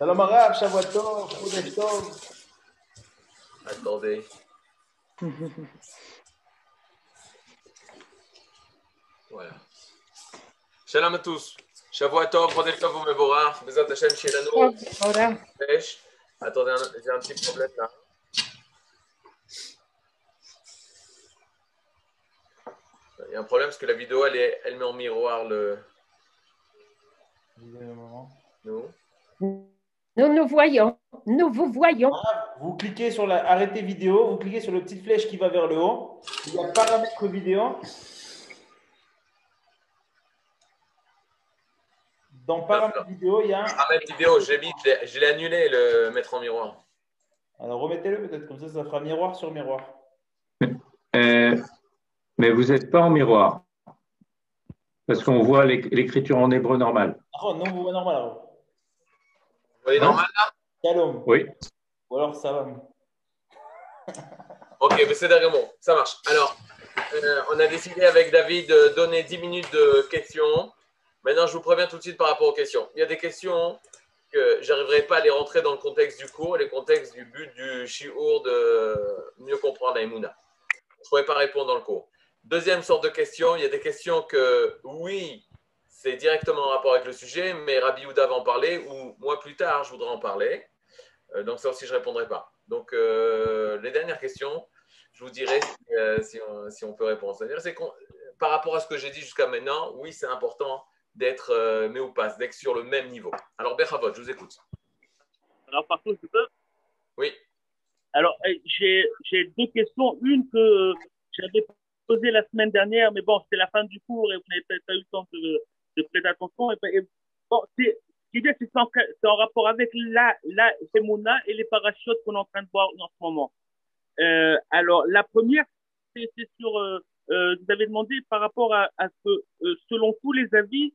Shalom Arav, Shavuot Chodesh Tov. Attendez. voilà. Shalom à tous. Shavuot Tov, Chodesh Tov, Mevorach. Bezat Hashem, Shilanu. Voilà. Attendez, j'ai un petit problème là. Il y a un problème parce que la vidéo, elle, est, elle met en miroir le. Nous. Nous nous voyons, nous vous voyons. Vous cliquez sur la arrêter vidéo, vous cliquez sur le petite flèche qui va vers le haut. Il y a paramètres vidéo. Dans paramètres vidéo, il y a. Ah, même vidéo, je l'ai mis, je l'ai- annulé, le mettre en miroir. Alors remettez-le peut-être, comme ça, ça fera miroir sur miroir. Euh, mais vous n'êtes pas en miroir. Parce qu'on voit l'éc- l'écriture en hébreu normal. Ah non, vous voyez normal alors. Hein normal là? Shalom. Oui. Ou alors ça va. Ok, mais c'est d'accord, bon, ça marche. Alors, euh, on a décidé avec David de donner 10 minutes de questions. Maintenant, je vous préviens tout de suite par rapport aux questions. Il y a des questions que j'arriverai pas à les rentrer dans le contexte du cours, les contextes du but du shiur de mieux comprendre la Emouna. Je ne pourrais pas répondre dans le cours. Deuxième sorte de question, il y a des questions que, oui, c'est directement en rapport avec le sujet, mais Rabbi Houda va en parler, ou moi plus tard, je voudrais en parler. Euh, donc ça aussi, je ne répondrai pas. Donc, euh, les dernières questions, je vous dirai si, euh, si on, si on peut répondre. C'est-à-dire, c'est par rapport à ce que j'ai dit jusqu'à maintenant, oui, c'est important d'être euh, mais ou pas, d'être sur le même niveau. Alors, Bechavot, je vous écoute. Alors, par contre, je peux? Oui. Alors, euh, j'ai deux questions. Une que j'avais posée la semaine dernière, mais bon, c'était la fin du cours et vous n'avez peut-être pas eu le temps de, de prêter attention. Et, ben, et bon, c'est en, rapport avec la, la Semouna et les parachutes qu'on est en train de voir en ce moment. Euh, alors, la première, c'est sur, euh, euh, vous avez demandé par rapport à, à ce selon tous les avis,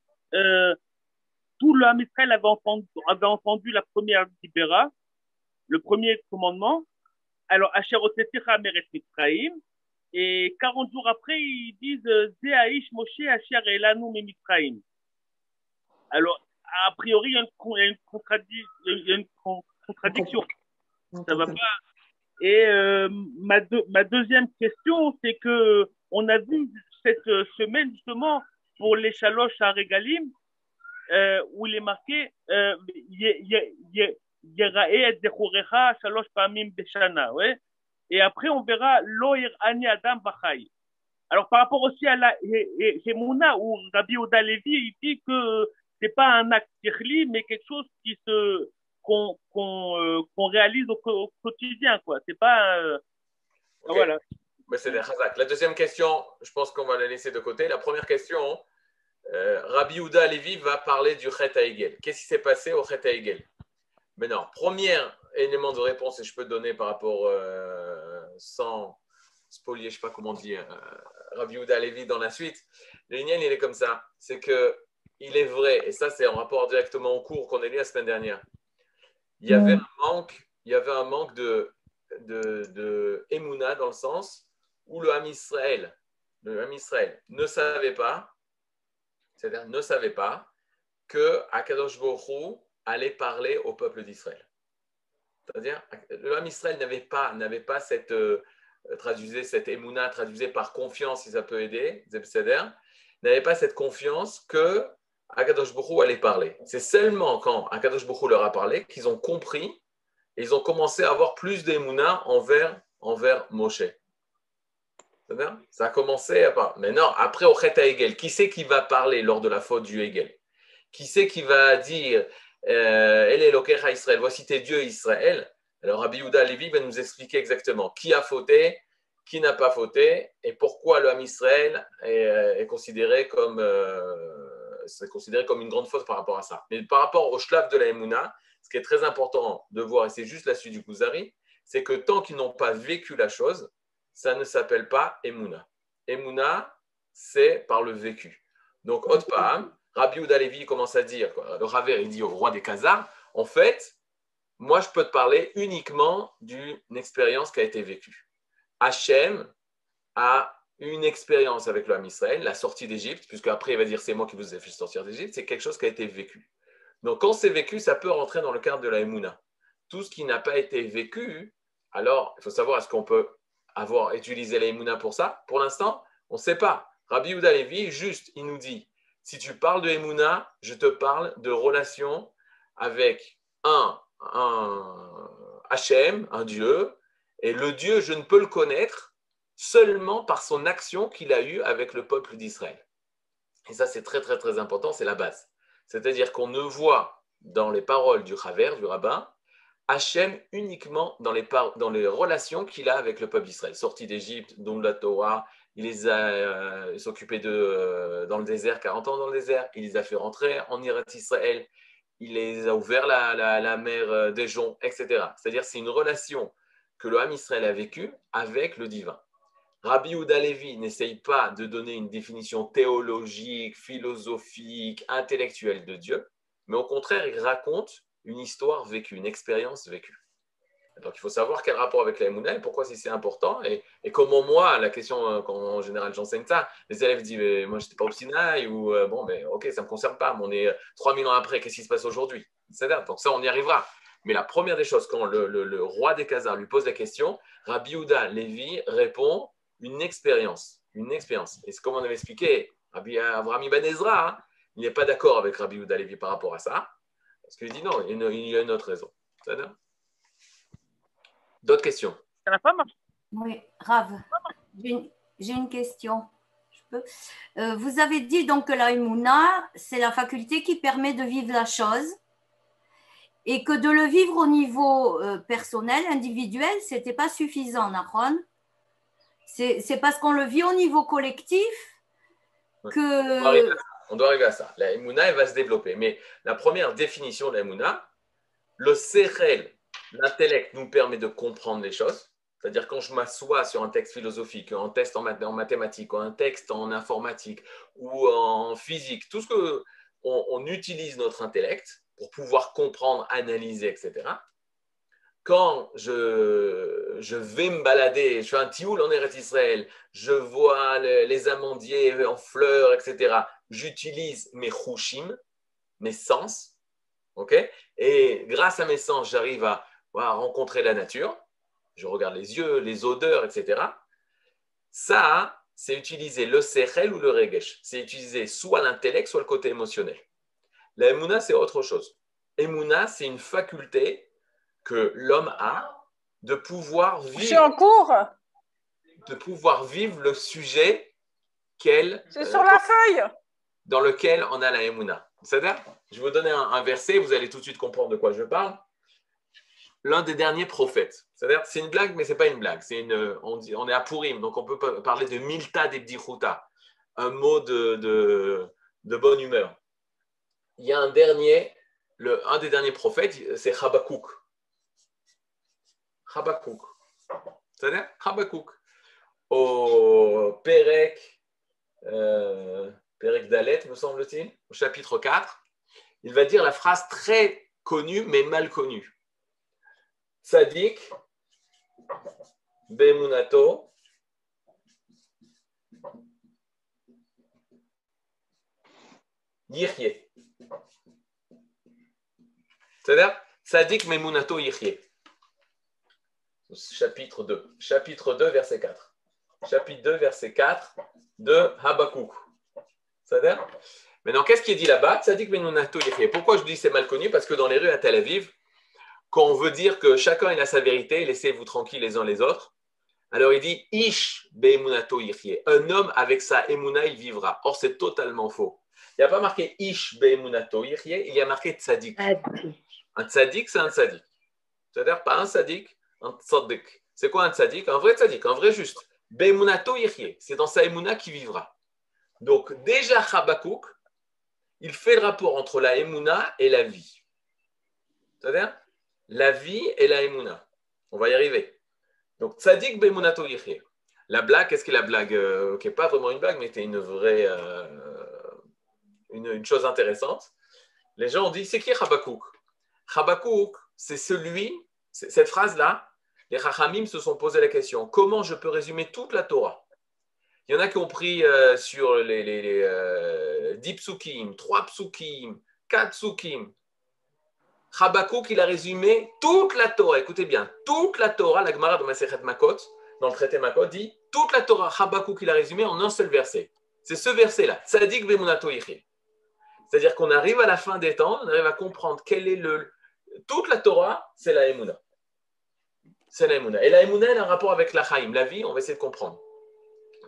tout le Ham avait entendu, avait entendu la première Libéra, le premier commandement. Alors, Asher Otetira Meret Mitzrayim. Et 40 jours après, ils disent Aish Moshe Asher Elanu Mitzrayim. Alors, a priori, il y a une, contradi- y a contradiction. Ça va pas. Et euh, ma, deux- ma deuxième question, c'est que on a vu cette euh, semaine justement pour les chaloches à Régalim, euh, où il est marqué euh, Shalosh Pamim Beshana. Ouais. Et après, on verra Lo Ani Adam Bachai. Alors, par rapport aussi à la Hemuna, où Rabbi Oda Levi, il dit que c'est pas un acte tirli, mais quelque chose qui se qu'on qu'on euh, réalise au, quotidien, quoi. C'est pas. euh. Voilà. Mais c'est des. La deuxième question, je pense qu'on va la laisser de côté. La première question, euh, Rabbi Houda Levi va parler du Chet Haegel. Qu'est-ce qui s'est passé au Chet Haegel Maintenant, premier élément de réponse, et je peux te donner par rapport, euh, sans spolier, je ne sais pas comment dire, euh, Rabbi Houda Levi dans la suite. Le lien, il est comme ça. C'est que il est vrai, et ça c'est en rapport directement au cours qu'on a lu la semaine dernière. Il y avait un manque, il y avait un manque de, de, de Emouna dans le sens où le Ham Israël, le Ham Israël ne savait pas, c'est-à-dire ne savait pas que Akadosh Hu allait parler au peuple d'Israël. C'est-à-dire, le Ham Israël n'avait pas, n'avait pas cette, euh, traduisez cette Emouna, traduisez par confiance si ça peut aider, Zebseder, n'avait pas cette confiance que Akadosh Hu allait parler. C'est seulement quand Akadosh Hu leur a parlé qu'ils ont compris et ils ont commencé à avoir plus d'Emouna envers, envers Moshe. Ça a commencé à part. Maintenant, après, au Chet Hegel, qui c'est qui va parler lors de la faute du Hegel? Qui c'est qui va dire euh, El Elokecha Israël, voici tes dieux Israël? Alors, Rabbi Yehuda Levi va nous expliquer exactement qui a fauté, qui n'a pas fauté, et pourquoi Ham Israël est, euh, est considéré comme, euh, c'est considéré comme une grande faute par rapport à ça. Mais par rapport au shlav de la Emouna, ce qui est très important de voir, et c'est juste la suite du Kuzari, c'est que tant qu'ils n'ont pas vécu la chose, ça ne s'appelle pas Emouna. Emouna, c'est par le vécu. Donc, Hot Paham, Rabbi Yehuda Levi commence à dire, le Raver, il dit au roi des Khazars, en fait, moi, je peux te parler uniquement d'une expérience qui a été vécue. Hachem a une expérience avec Ham Israël, la sortie d'Égypte, puisque après il va dire c'est moi qui vous ai fait sortir d'Égypte, c'est quelque chose qui a été vécu. Donc, quand c'est vécu, ça peut rentrer dans le cadre de la Emouna. Tout ce qui n'a pas été vécu, alors il faut savoir est-ce qu'on peut avoir utilisé la Emouna pour ça? Pour l'instant, on ne sait pas. Rabbi Yehuda Levi, juste, il nous dit si tu parles de Emouna, je te parle de relation avec un, un Hachem, un Dieu, et le Dieu, je ne peux le connaître seulement par son action qu'il a eue avec le peuple d'Israël. Et ça, c'est très, très, très important, c'est la base. C'est-à-dire qu'on ne voit dans les paroles du Chaver, du rabbin, Hachem uniquement dans les, relations qu'il a avec le peuple d'Israël. Sorti d'Égypte, dont la Torah, il les a euh, s'occupé de euh, dans le désert, 40 ans dans le désert, il les a fait rentrer en Irak Israël, il les a ouvert la, la, mer euh, des joncs, etc. C'est-à-dire c'est une relation que le Ham Israël a vécue avec le divin. Rabbi Ouda Levi n'essaye pas de donner une définition théologique, philosophique, intellectuelle de Dieu, mais au contraire, il raconte une histoire vécue, une expérience vécue. Donc il faut savoir quel rapport avec la Emouna et pourquoi c'est important. Et, comment moi, la question, euh, quand en général j'enseigne ça, les élèves disent Moi, je n'étais pas au Sinaï, ou euh, Bon, mais ok, ça ne me concerne pas, mais on est 3000 ans après, qu'est-ce qui se passe aujourd'hui? Donc ça, on y arrivera. Mais la première des choses, quand le, roi des Khazars lui pose la question, Rabbi Ouda Lévi répond une expérience. Une expérience. Et c'est comme on avait expliqué, Rabbi Avraham Ibn Ezra, hein, il n'est pas d'accord avec Rabbi Ouda Lévi par rapport à ça. Parce qu'il dit non, il y a une autre raison. D'autres questions la femme Oui, Rav, j'ai une, question. Je peux euh, vous avez dit donc que la imuna, c'est la faculté qui permet de vivre la chose et que de le vivre au niveau euh, personnel, individuel, ce n'était pas suffisant, Nahon. C'est parce qu'on le vit au niveau collectif que on doit arriver à ça. La Emouna, elle va se développer. Mais la première définition de la Emouna, le Sechel, l'intellect, nous permet de comprendre les choses. C'est-à-dire quand je m'assois sur un texte philosophique, un texte en, mathématiques, ou un texte en informatique ou en physique, tout ce que on, utilise notre intellect pour pouvoir comprendre, analyser, etc. Quand je, vais me balader, je fais un tioul en Eretz Israël, je vois les amandiers en fleurs, etc j'utilise mes chushim, mes sens, ok? Et grâce à mes sens, j'arrive à, rencontrer la nature. Je regarde les yeux, les odeurs, etc. Ça, c'est utiliser le sechel ou le regesh. C'est utiliser soit l'intellect, soit le côté émotionnel. La emuna, c'est autre chose. Emuna, c'est une faculté que l'homme a de pouvoir vivre. Je suis en cours. De pouvoir vivre le sujet qu'elle. C'est sur la feuille dans lequel on a la Emouna. C'est-à-dire, je vais vous donner un, verset, vous allez tout de suite comprendre de quoi je parle. L'un des derniers prophètes. C'est-à-dire, c'est une blague, mais ce n'est pas une blague. C'est une, on, dit, on est à Purim, donc on peut parler de Milta d'Ebdichuta, un mot de, de, bonne humeur. Il y a un dernier, le, un des derniers prophètes, c'est Habakkuk. Habakkuk. C'est-à-dire Habakkuk. Au Perek, euh, Pérec Dalet, me semble-t-il, au chapitre 4, il va dire la phrase très connue mais mal connue. Sadik, Bemunato, Yirye. C'est-à-dire, Sadik Memunato Yirye. Chapitre 2. Chapitre 2, verset 4. Chapitre 2, verset 4 de Habakkuk. C'est-à-dire Maintenant, qu'est-ce qui est dit là-bas? Pourquoi je dis c'est mal connu? Parce que dans les rues à Tel Aviv, quand on veut dire que chacun a sa vérité, laissez-vous tranquilles les uns les autres, alors il dit Ish be'emunato Un homme avec sa emuna, il vivra. Or, c'est totalement faux. Il n'y a pas marqué Ish be'emunato il y a marqué tzadik. Un tzadik, c'est un tzadik. C'est-à-dire pas un tzadik, un tzadik. C'est quoi un tzadik Un vrai tzadik, un vrai juste. Be'emunato C'est dans sa emuna qu'il vivra. Donc, déjà, Habakkuk, il fait le rapport entre la Emouna et la vie. C'est-à-dire la vie et la Emouna. On va y arriver. Donc, Tzadik Bemunato La blague, qu'est-ce que la blague? Euh, Qui n'est pas vraiment une blague, mais c'était une vraie. Euh, une, chose intéressante. Les gens ont dit c'est qui Habakkuk Habakkuk, c'est celui, cette phrase-là, les Rachamim se sont posé la question comment je peux résumer toute la Torah? Il y en a qui ont pris euh, sur les, les, les 10 euh, psukim, 3 psukim, 4 psukim. Habakkuk, il a résumé toute la Torah. Écoutez bien, toute la Torah, la Gemara de Masechet Makot, dans le traité Makot, dit toute la Torah, Habakkuk, il a résumé en un seul verset. C'est ce verset-là, Tzadik Bemunato C'est-à-dire qu'on arrive à la fin des temps, on arrive à comprendre quel est le. Toute la Torah, c'est la Emuna. C'est la Emuna. Et la a un rapport avec la Chaim, la vie, on va essayer de comprendre.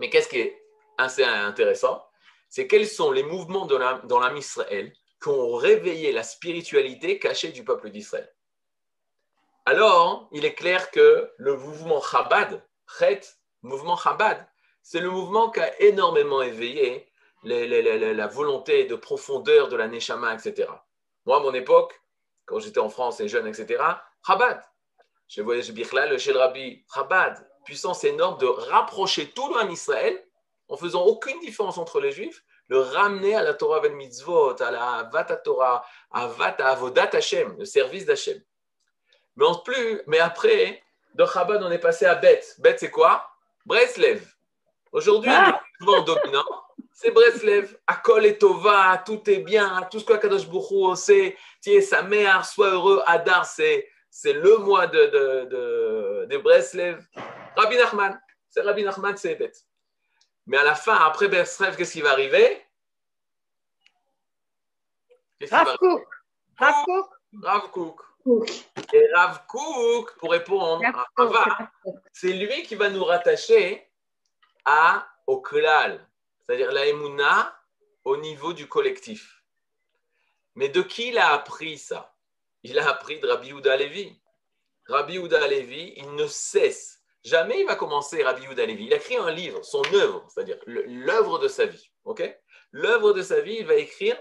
Mais qu'est-ce qui est assez intéressant? C'est quels sont les mouvements dans l'âme Israël qui ont réveillé la spiritualité cachée du peuple d'Israël? Alors, il est clair que le mouvement Chabad, Chet, mouvement Chabad, c'est le mouvement qui a énormément éveillé la volonté de profondeur de la Neshama, etc. Moi, à mon époque, quand j'étais en France et jeune, etc., Chabad. Je voyais Bichlal, le Shel Rabbi, Chabad, puissance énorme de rapprocher tout le Israël en faisant aucune différence entre les Juifs le ramener à la Torah vel mitzvot, à la Vata Torah, à Vata Avodat Hashem, le service d'Hashem. Mais, en plus, mais après, de Chabad, on est passé à Bet. Bet, c'est quoi? Breslev. Aujourd'hui, ah. le mouvement dominant, c'est Breslev. Akol et Tova, tout est bien, tout ce que Kadosh Bouchou sait, tiens, sa mère, sois heureux, Adar, c'est, c'est le mois de, de, de, de Breslev. Rabbi Nachman, c'est Rabbi Nachman, c'est Bet. Mais à la fin, après Breslev, qu'est-ce qui va arriver? Rav Kook. Rav Kook. Et Rav Kook, pour répondre à Rava, c'est lui qui va nous rattacher à, au Klal, c'est-à-dire la Emouna au niveau du collectif. Mais de qui il a appris ça? Il a appris de Rabbi Yehuda Levi. Rabbi Yehuda Levi, il ne cesse Jamais il va commencer Rabbi Yehuda Levi. Il a écrit un livre, son œuvre, c'est-à-dire l'œuvre de sa vie. Ok? L'œuvre de sa vie, il va écrire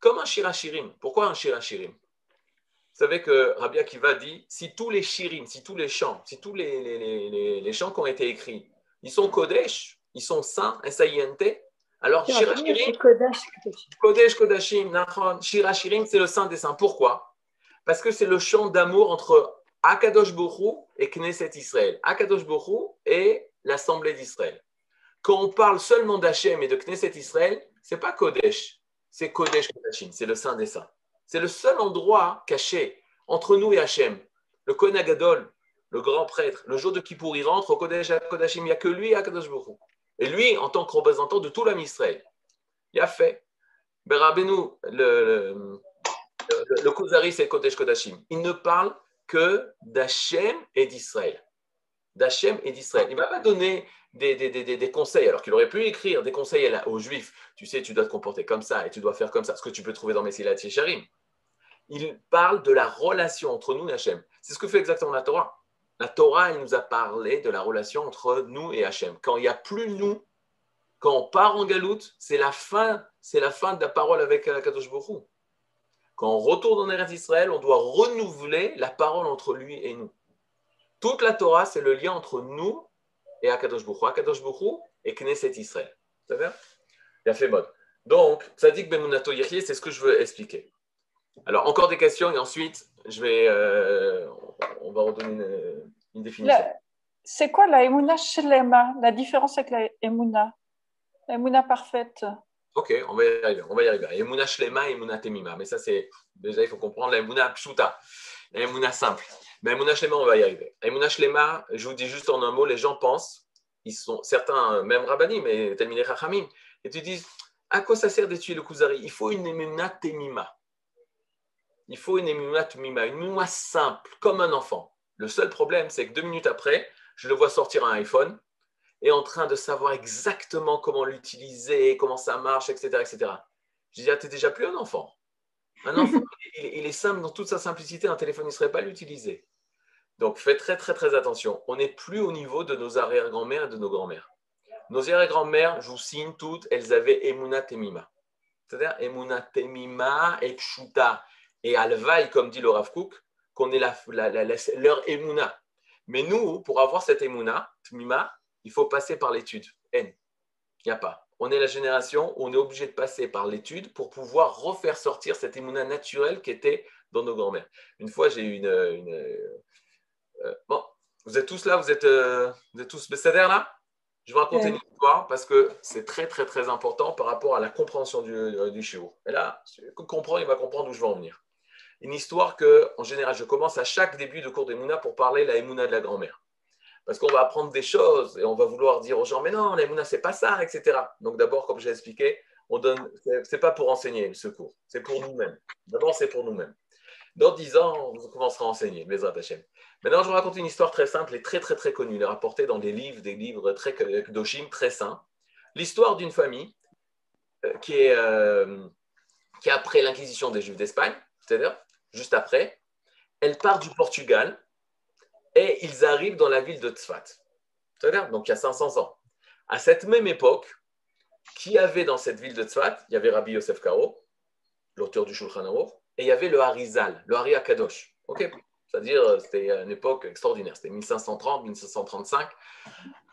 comme un shirachirim. Pourquoi un shirachirim Vous savez que Rabbi Akiva dit si tous les shirim, si tous les chants, si tous les, les, chants qui ont été écrits, ils sont kodesh, ils sont saints, S-A-I-N-T, alors shirachirim, kodesh, kodashim, shirachirim, c'est le saint des saints. Pourquoi? Parce que c'est le chant d'amour entre Akadosh Borou et Knesset Israël. Akadosh Borou et l'Assemblée d'Israël. Quand on parle seulement d'Hachem et de Knesset Israël, c'est pas Kodesh, c'est Kodesh Kodashim, c'est le Saint des Saints. C'est le seul endroit caché entre nous et Hachem. Le Kohen Agadol, le grand prêtre, le jour de Kippour, il rentre au Kodesh Kodashim, il n'y a que lui, Akadosh Borou. Et lui, en tant que représentant de tout l'âme Israël, il a fait. Berabenu, le, le, Kuzari, c'est Kodesh Kodashim. Il ne parle que d'Hachem et d'Israël. D'Hachem et d'Israël. Il ne va pas donner des, des, conseils, alors qu'il aurait pu écrire des conseils aux Juifs. Tu sais, tu dois te comporter comme ça et tu dois faire comme ça, ce que tu peux trouver dans Messilat Yesharim. Il parle de la relation entre nous et Hachem. C'est ce que fait exactement la Torah. La Torah, elle nous a parlé de la relation entre nous et Hachem. Quand il n'y a plus nous, quand on part en galoute, c'est la fin, c'est la fin de la parole avec Kadosh Baruch quand on retourne en Eretz Israël, on doit renouveler la parole entre lui et nous. Toute la Torah, c'est le lien entre nous et Akadosh Bouchou. Akadosh Bouchou et Knesset Israël. Ça va Il a fait mode. Donc, Tzadik Bemunato Yirye, c'est ce que je veux expliquer. Alors, encore des questions et ensuite, je vais, euh, on va redonner une, définition. C'est quoi la Emuna Shelema La différence avec la Emuna La Emuna parfaite Ok, on va y arriver. On va y arriver. Shlema Temima. Mais ça, c'est. Déjà, il faut comprendre la Emuna Pshuta. La Emuna simple. Mais Emuna Shlema, on va y arriver. Emuna Shlema, je vous dis juste en un mot, les gens pensent, ils sont certains, même Rabbani, mais Talmidei Chachamim, et tu dis à quoi ça sert d'étudier le Kuzari? Il faut une Emuna Temima. Il faut une Emuna Temima, une Emuna simple, comme un enfant. Le seul problème, c'est que deux minutes après, je le vois sortir un iPhone est en train de savoir exactement comment l'utiliser, comment ça marche, etc. etc. Je dis, ah, tu n'es déjà plus un enfant. Un enfant, il, est simple dans toute sa simplicité, un téléphone ne serait pas l'utiliser. Donc faites très très très attention. On n'est plus au niveau de nos arrière-grand-mères et de nos grands-mères. Nos arrière-grand-mères, je vous signe toutes, elles avaient Emuna Temima. C'est-à-dire Emuna Temima et Pshuta et Alvaï, comme dit le Rav Kook, qu'on est la, leur Emuna. Mais nous, pour avoir cette Emuna, Temima, il faut passer par l'étude. N. Il n'y a pas. On est la génération où on est obligé de passer par l'étude pour pouvoir refaire sortir cette émouna naturelle qui était dans nos grands-mères. Une fois, j'ai eu une. Euh, euh, bon, vous êtes tous là Vous êtes, euh, vous êtes tous Bessader là? Je vais raconter une histoire parce que c'est très, très, très important par rapport à la compréhension du, du Et là, comprend, il va comprendre où je veux en venir. une histoire que, en général, je commence à chaque début de cours d'Emouna pour parler la Emouna de la grand-mère. Parce qu'on va apprendre des choses et on va vouloir dire aux gens, mais non, la Emouna, c'est pas ça, etc. Donc d'abord, comme j'ai expliqué, on donne, c'est pas pour enseigner ce cours, c'est pour nous-mêmes. D'abord, c'est pour nous-mêmes. Dans dix ans, on commencera à enseigner, les Hachem. Maintenant, je vais raconter une histoire très simple et très, très, très connue. Elle est rapportée dans des livres, des livres très d'Oshim, très sains. L'histoire d'une famille euh, qui est, euh, qui est après l'Inquisition des Juifs d'Espagne, c'est-à-dire juste après. Elle part du Portugal et ils arrivent dans la ville de Tzfat. Donc il y a 500 ans. À cette même époque, qui avait dans cette ville de Tzfat? Il y avait Rabbi Yosef Karo, l'auteur du Shulchan Aruch, et il y avait le Harizal, le Hari Akadosh. Ok? C'est-à-dire, euh, c'était une époque extraordinaire. C'était 1530, 1535.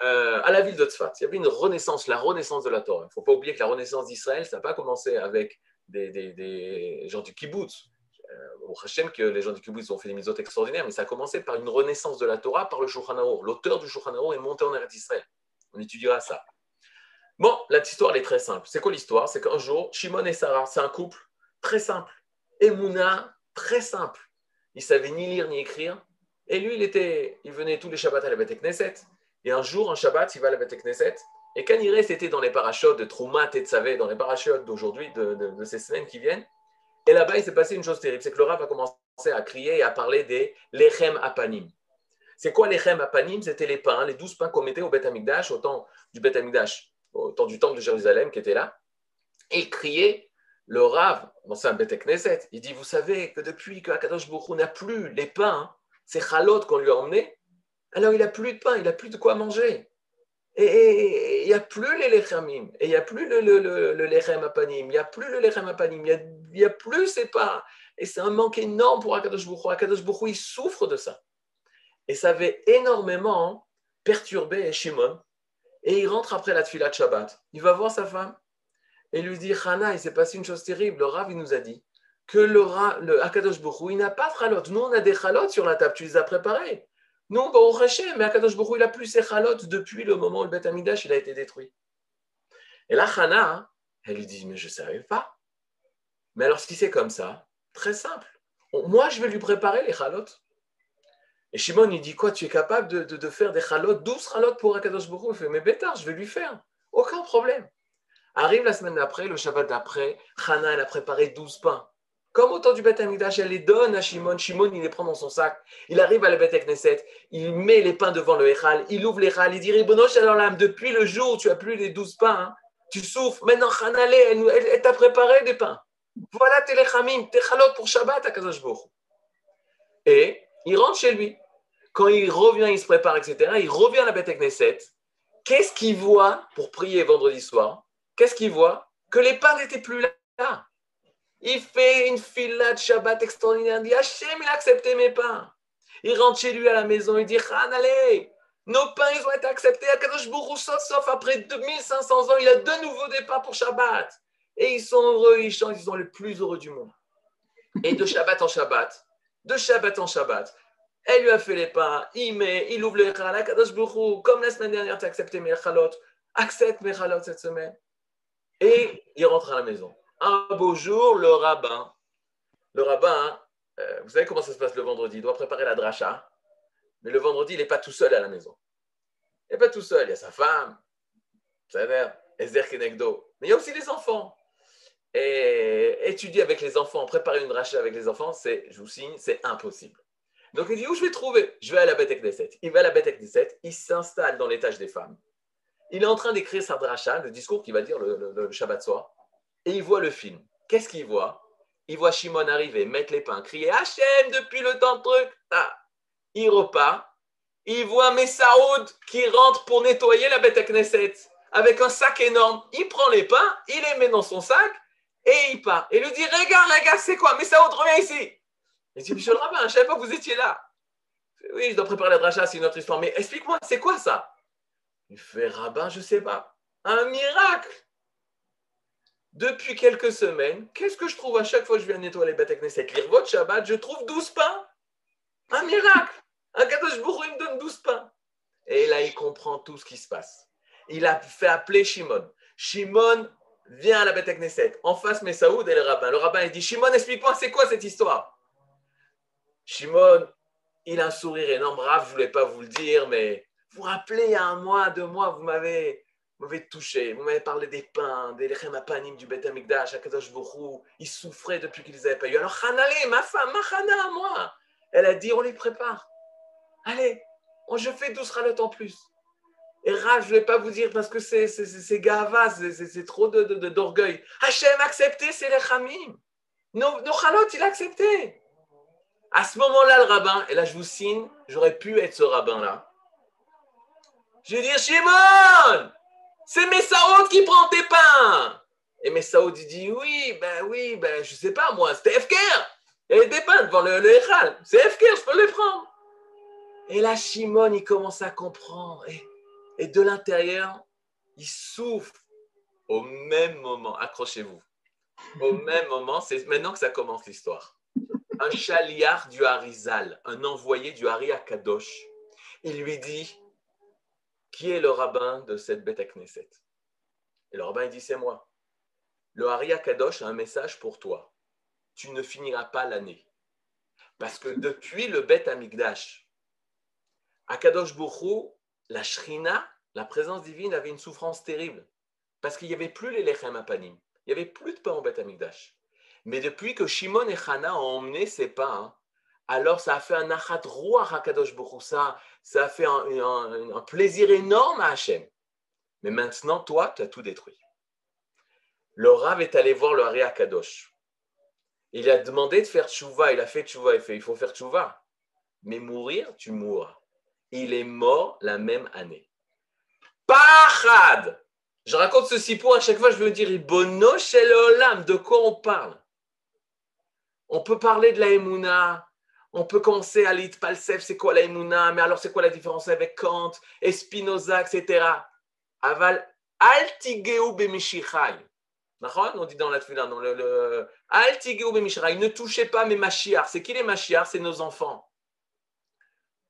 Euh, à la ville de Tzfat, il y avait une renaissance, la renaissance de la Torah. Il ne faut pas oublier que la renaissance d'Israël, ça n'a pas commencé avec des, gens du kibbutz. Euh, au Hachem, que les gens du kibbutz ont fait des mises extraordinaires, mais ça a commencé par une renaissance de la Torah par le Shulchan L'auteur du Shulchan est monté en Eretz Israël. On étudiera ça. Bon, la histoire, elle est très simple. C'est quoi l'histoire? C'est qu'un jour, Shimon et Sarah, c'est un couple très simple. Et Mouna, très simple il savait ni lire ni écrire. Et lui, il, était, il venait tous les Shabbats à la Beth Knesset. Et un jour, un Shabbat, il va à la Beth Knesset. Et reste, c'était dans les parachutes de Troumat et de Savé, dans les parachutes d'aujourd'hui, de, ces semaines qui viennent. Et là-bas, il s'est passé une chose terrible, c'est que le Rav a commencé à crier et à parler des Lechem Apanim. C'est quoi Lechem Apanim? C'était les pains, les douze pains qu'on mettait au Beth Amikdash, au temps du Beth Amikdash, au temps du temple de Jérusalem qui était là. Et il criait le Rav, bon, c'est un Knesset, il dit Vous savez que depuis que Akadosh Baruch n'a plus les pains, ces chalotes qu'on lui a emmenés, alors il n'a plus de pain, il n'a plus de quoi manger. Et il n'y a plus les lechamim, et il n'y a plus le, le, le, lechem apanim, il n'y a plus le lechem apanim, il n'y a, plus ces pains. Et c'est un manque énorme pour Akadosh Baruch Akadosh Baruch il souffre de ça. Et ça avait énormément perturbé Shimon. Et il rentre après la de Shabbat. Il va voir sa femme et lui dit Hana, il s'est passé une chose terrible. Le Rav, il nous a dit que le, le Akadosh Bokhu, il n'a pas de chalot. Nous, on a des chalotes sur la table, tu les as préparées. Nous, on va au mais Akadosh Bokhu, il n'a plus ses chalotes depuis le moment où le Beth Amidash, il a été détruit. Et là, Hana, elle lui dit Mais je ne savais pas. Mais alors, si c'est comme ça, très simple. Moi, je vais lui préparer les chalotes. Et Shimon, il dit Quoi Tu es capable de, faire des chalotes, 12 chalotes pour Akadosh Bokhu Il fait Mais bêtard, je vais lui faire. Aucun problème. Arrive la semaine d'après, le Shabbat d'après, Hana, elle a préparé 12 pains. Comme au temps du Beth elle les donne à Shimon. Shimon, il les prend dans son sac. Il arrive à la Beth Knesset, il met les pains devant le Echal, il ouvre l'Echal, il dit Ribono Shalom, depuis le jour où tu as plus les 12 pains, hein, tu souffres. Maintenant, Hana, elle, elle, t'a préparé des pains. Voilà tes lechamim, tes chalot pour Shabbat à Kadosh Et il rentre chez lui. Quand il revient, il se prépare, etc. Il revient à la Beth Knesset. Qu'est-ce qu'il voit pour prier vendredi soir? Qu'est-ce qu'il voit? Que les pains n'étaient plus là. Il fait une fila de Shabbat extraordinaire. Il dit Hachem, il a accepté mes pains. Il rentre chez lui à la maison. Il dit Han, allez, nos pains, ils ont été acceptés. Akadosh Bourou, sauf après 2500 ans, il a de nouveau des pains pour Shabbat. Et ils sont heureux, ils chantent, ils sont les plus heureux du monde. Et de Shabbat en Shabbat, de Shabbat en Shabbat, elle lui a fait les pains, il met, il ouvre les Bourou, comme la semaine dernière, tu as accepté mes chalot, accepte mes chalot cette semaine. Et il rentre à la maison. Un beau jour, le rabbin, le rabbin, euh, vous savez comment ça se passe le vendredi Il doit préparer la dracha. Mais le vendredi, il n'est pas tout seul à la maison. Il n'est pas tout seul. Il y a sa femme, sa mère, Kenegdo. Mais il y a aussi les enfants. Et étudier avec les enfants, préparer une dracha avec les enfants, c'est, je vous signe, c'est impossible. Donc il dit où je vais trouver? Je vais à la Beth Knesset. Il va à la Beth Knesset, il s'installe dans l'étage des femmes il est en train d'écrire sa dracha, le discours qu'il va dire le, Shabbat soir, et il voit le film. Qu'est-ce qu'il voit? Il voit Shimon arriver, mettre les pains, crier Hachem depuis le temps de truc. Ah. Il repart. Il voit Messaoud qui rentre pour nettoyer la bête Knesset avec un sac énorme. Il prend les pains, il les met dans son sac et il part. Et il lui dit Regarde, regarde, c'est quoi? Messaoud, reviens ici. Il dit Monsieur le rabbin, je ne savais pas que vous étiez là. Oui, je dois préparer la dracha, c'est une autre histoire. Mais explique-moi, c'est quoi ça? Il fait rabbin, je ne sais pas. Un miracle Depuis quelques semaines, qu'est-ce que je trouve à chaque fois que je viens nettoyer les bêtes avec lire votre Shabbat Je trouve 12 pains. Un miracle Un Kadosh Bourou, il me donne 12 pains. Et là, il comprend tout ce qui se passe. Il a fait appeler Shimon. Shimon vient à la bête Knesset. En face, Messaoud et le rabbin. Le rabbin, il dit Shimon, explique-moi, c'est quoi cette histoire? Shimon, il a un sourire énorme. Brave, je voulais pas vous le dire, mais vous vous rappelez, il y a un mois, deux mois, vous m'avez touché, vous m'avez parlé des pains, des apanim du Beth Amikdash, Akadosh Borou, ils souffraient depuis qu'ils les avaient pas eu. Alors Hanale, ma femme, ma Hana, moi, elle a dit, on les prépare. Allez, on, je fais 12 ralottes en plus. Et Rav, je ne vais pas vous dire parce que c'est gava, c'est trop. De, d'orgueil. Hachem accepté, c'est les chamim. Nos, nos il a accepté. À ce moment-là, le rabbin, et là je vous signe, j'aurais pu être ce rabbin-là. Je vais dire, Shimon, c'est Messaoud qui prend tes pains. Et Messaoud, il dit, oui, ben oui, ben je sais pas, moi, c'était Efker. Il y avait des pains devant le, le C'est Efker, je peux les prendre. Et là, Shimon, il commence à comprendre. Et, et de l'intérieur, il souffre au même moment. Accrochez-vous. Au même moment, c'est maintenant que ça commence l'histoire. Un chaliard du Harizal, un envoyé du Hari Akadosh, il lui dit Qui est le rabbin de cette bête à Knesset? Et le rabbin il dit C'est moi. Le Hari Akadosh a un message pour toi. Tu ne finiras pas l'année. Parce que depuis le Bet Amigdash, Akadosh Bourou, la Shrina, la présence divine, avait une souffrance terrible. Parce qu'il n'y avait plus les Lechem Apanim. Il n'y avait plus de pain au Bet Amigdash. Mais depuis que Shimon et Hana ont emmené ces pains, alors ça a fait un achat roi à Kadosh Ça, ça a fait un, plaisir énorme à Hachem. Mais maintenant, toi, tu as tout détruit. Le Rav est allé voir le Hari Akadosh. Il a demandé de faire tchouva. Il a fait tchouva. Il fait il faut faire tchouva. Mais mourir, tu mourras. Il est mort la même année. Pachad Je raconte ceci pour à chaque fois, je veux dire, Bono Olam, de quoi on parle? On peut parler de la Emouna, on peut commencer à lire Palsef, c'est quoi la Emouna, mais alors c'est quoi la différence avec Kant, Espinoza, etc. Aval altigeu bemishichai. On dit dans la tefila, dans le, le altigeu bemishichai. Ne touchez pas mes machiars. C'est qui les machiars C'est nos enfants.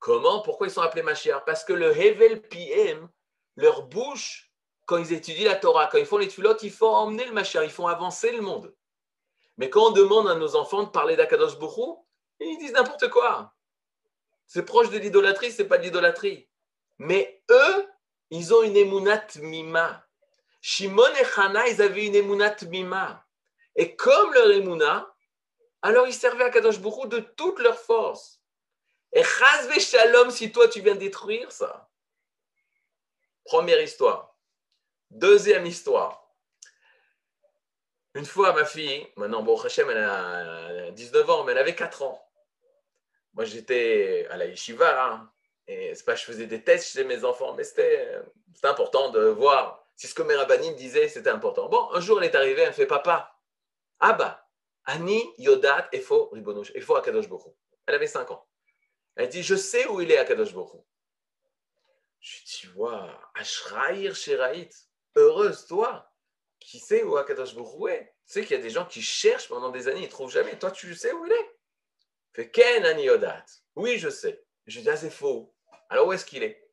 Comment? Pourquoi ils sont appelés machiars Parce que le Hevel PM, leur bouche, quand ils étudient la Torah, quand ils font les tulotes, ils font emmener le machiar, ils font avancer le monde. Mais quand on demande à nos enfants de parler d'Akadosh Bouchou, ils disent n'importe quoi. C'est proche de l'idolâtrie, c'est pas de l'idolâtrie. Mais eux, ils ont une émounat mima. Shimon et Chana, ils avaient une émounat mima. Et comme leur émouna, alors ils servaient à Kadosh Bouchou de toute leur force. Et chazve shalom si toi tu viens détruire ça. Première histoire. Deuxième histoire. Une fois, ma fille, maintenant, bon, Hachem, elle a 19 ans, mais elle avait 4 ans. Moi, j'étais à la yeshiva, hein, et c'est pas je faisais des tests chez mes enfants, mais c'était important de voir si ce que mes rabbinim disaient, c'était important. Bon, un jour, elle est arrivée, elle me fait Papa, Abba, Ani Yodat Efo Ribonush, Efo Akadosh Bokhu. Elle avait 5 ans. Elle dit Je sais où il est Akadosh Bokhu. Je dis Waouh, Ashraïr Sheraït, heureuse toi qui sait où Akadosh Baruch est? Tu sais qu'il y a des gens qui cherchent pendant des années, ils ne trouvent jamais. Toi, tu sais où il est? Fait Ken Aniodat. Oui, je sais. Je dis, ah, c'est faux. Alors, où est-ce qu'il est?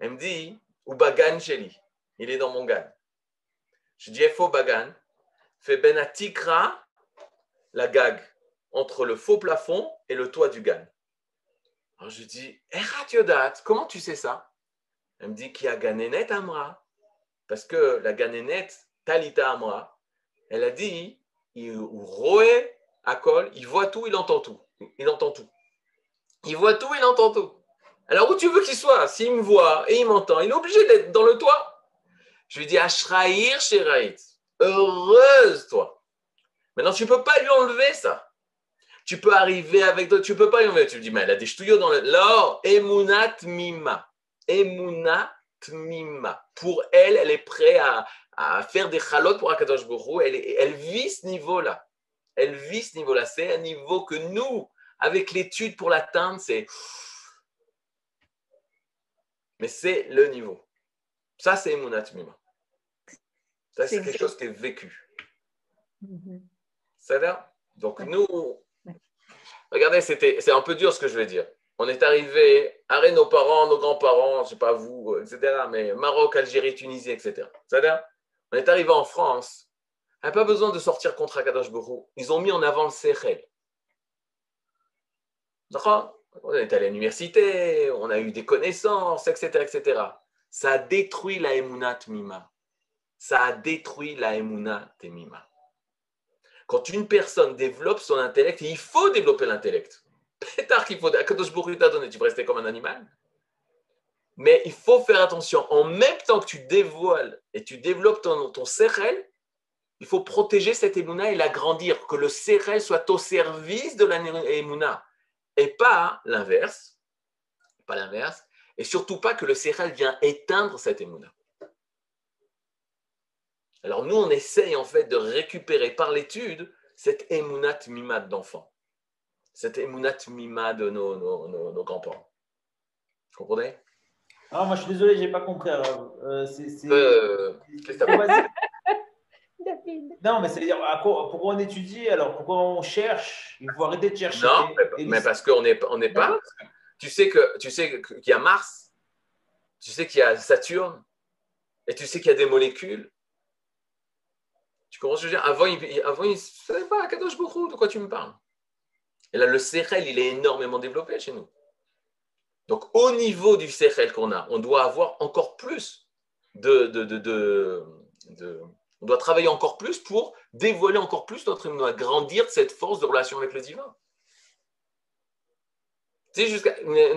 Elle me dit, ou Bagan Sheli. Il est dans mon gan. Je dis, faux Bagan. Fait Benatikra, la gag, entre le faux plafond et le toit du gan. Alors, je dis, Erat Yodat, comment tu sais ça? Elle me dit, qu'il y a Ganenet Amra. Parce que la Ganenet, Talita Amra, elle a dit, il roé à col, il voit tout, il entend tout. Il entend tout. Il voit tout, il entend tout. Alors où tu veux qu'il soit? S'il me voit et il m'entend, il est obligé d'être dans le toit. Je lui dis, Ashraïr Sheraït, heureuse toi. Maintenant, tu ne peux pas lui enlever ça. Tu peux arriver avec toi, tu ne peux pas lui enlever. Tu me dis, mais elle a des ch'touillots dans le. Là, emunat mima. Emunat mima. Pour elle, elle est prête à, à faire des chalotes pour Akadosh Borou, elle, elle vit ce niveau-là. Elle vit ce niveau-là. C'est un niveau que nous, avec l'étude pour l'atteindre, c'est. Mais c'est le niveau. Ça, c'est Emunat Mima. Ça, c'est quelque chose qui est vécu. Ça va? Donc, nous, regardez, c'est un peu dur ce que je vais dire. On est arrivé, arrêt nos parents, nos grands-parents, je ne sais pas vous, etc., mais Maroc, Algérie, Tunisie, etc. Va on est arrivé en France, elle n'a pas besoin de sortir contre Akadosh Borou. Ils ont mis en avant le. D'accord? On est allé à l'université, on a eu des connaissances, etc., etc. Ça a détruit la Emunat Mima. Ça a détruit la Emunat Mima. Quand une personne développe son intellect, et il faut développer l'intellect. Pétard qu'il faut. Kadosh Baruch t'a donné, tu peux rester comme un animal. Mais il faut faire attention. En même temps que tu dévoiles et tu développes ton, ton il faut protéger cette émouna et l'agrandir, que le sérel soit au service de la et pas l'inverse, pas l'inverse, et surtout pas que le sérel vienne éteindre cette émouna. Alors nous, on essaye en fait de récupérer par l'étude cette émounat mimad d'enfant, cette émounat mimad de nos, nos, grands-parents. Vous comprenez? Ah, moi je suis désolé, j'ai pas compris. Euh, c'est, euh, Qu'est-ce que non, mais c'est-à-dire, pourquoi on étudie? Alors Pourquoi on cherche? Il faut arrêter de chercher. Non, mais, parce qu'on n'est on est pas. Tu sais que tu sais qu'il y a Mars, tu sais qu'il y a Saturne, et tu sais qu'il y a des molécules. Tu je veux dire? Avant, il, avant, il ne savait pas, Kadosh beaucoup de quoi tu me parles Et là, le CRL, il est énormément développé chez nous. Donc, au niveau du CRL qu'on a, on doit avoir encore plus de, on doit travailler encore plus pour dévoiler encore plus notre on doit grandir cette force de relation avec le divin. C'est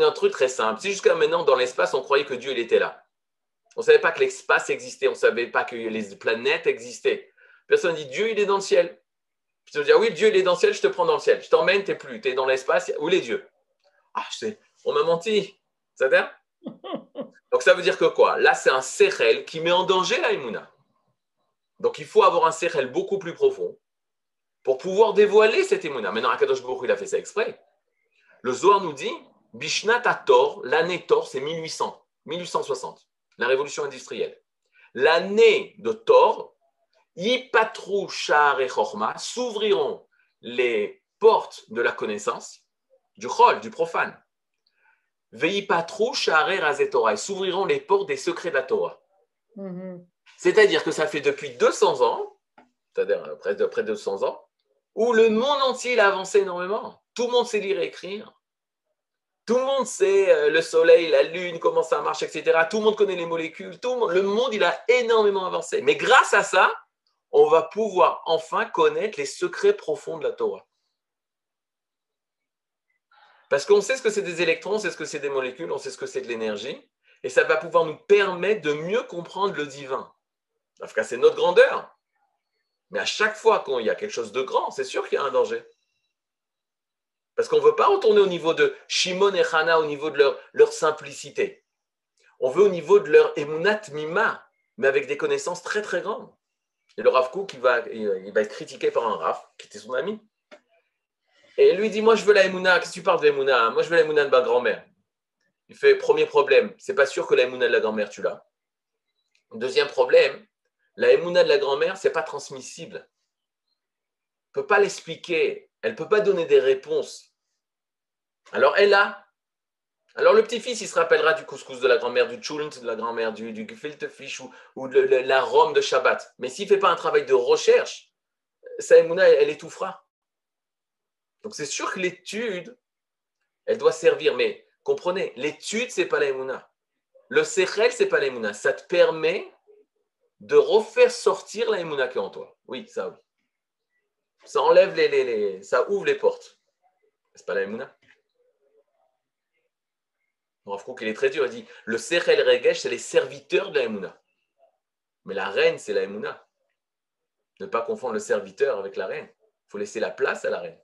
un truc très simple. Si jusqu'à maintenant, dans l'espace, on croyait que Dieu il était là. On ne savait pas que l'espace existait, on ne savait pas que les planètes existaient. Personne dit Dieu, il est dans le ciel. Je te dis, ah oui, Dieu, il est dans le ciel, je te prends dans le ciel. Je t'emmène, tu n'es plus, tu es dans l'espace. Où est Dieu Ah, je sais, on m'a menti. Ça veut Donc ça veut dire que quoi? Là, c'est un Sechel qui met en danger la Emouna. Donc il faut avoir un sechel beaucoup plus profond pour pouvoir dévoiler cette émouna. Maintenant, Akadosh Baruch il a fait ça exprès. Le Zohar nous dit, Bishnat Tor, l'année Tor, c'est 1800, 1860, la révolution industrielle. L'année de Tor, Yipatru Shar et Chorma, s'ouvriront les portes de la connaissance, du Chol, du profane. Veipatru Shar et Torah, s'ouvriront les portes des secrets de la Torah. Mm-hmm. C'est-à-dire que ça fait depuis 200 ans, c'est-à-dire euh, près de, près de 200 ans, où le monde entier a avancé énormément. Tout le monde sait lire et écrire. Tout le monde sait euh, le soleil, la lune, comment ça marche, etc. Tout le monde connaît les molécules. Tout le, monde, il a énormément avancé. Mais grâce à ça, on va pouvoir enfin connaître les secrets profonds de la Torah. Parce qu'on sait ce que c'est des électrons, on sait ce que c'est des molécules, on sait ce que c'est de l'énergie. Et ça va pouvoir nous permettre de mieux comprendre le divin. Parce que c'est notre grandeur. Mais à chaque fois qu'il y a quelque chose de grand, c'est sûr qu'il y a un danger. Parce qu'on ne veut pas retourner au niveau de Shimon et Hana, au niveau de leur, leur simplicité. On veut au niveau de leur emunat mima, mais avec des connaissances très très grandes. Et le Rav Kook, il va, il va être critiqué par un Rav, qui était son ami. Et lui dit, moi je veux la emuna, qu'est-ce que tu parles de emuna Moi je veux la emuna de ma grand-mère. Il fait, premier problème, c'est pas sûr que la emuna de la grand-mère, tu l'as. Deuxième problème, la émouna de la grand-mère, ce n'est pas transmissible. Ne peut pas l'expliquer. Elle ne peut pas donner des réponses. Alors elle a. Alors le petit-fils, il se rappellera du couscous de la grand-mère, du chulent de la grand-mère, du, du ou, de la rome de Shabbat. Mais s'il ne fait pas un travail de recherche, sa émouna, elle, étouffera. Donc c'est sûr que l'étude, elle doit servir. Mais comprenez, l'étude, ce n'est pas la Le sechel, ce n'est pas la Ça te permet de refaire sortir la émouna qui est en toi. Oui, ça oui. Ça enlève les, ça ouvre les portes. C'est pas la. Rav qu'il est très dur. Il dit le Sechel Regesh, c'est les serviteurs de la émouna. Mais la reine, c'est la émouna. Ne pas confondre le serviteur avec la reine. Il faut laisser la place à la reine.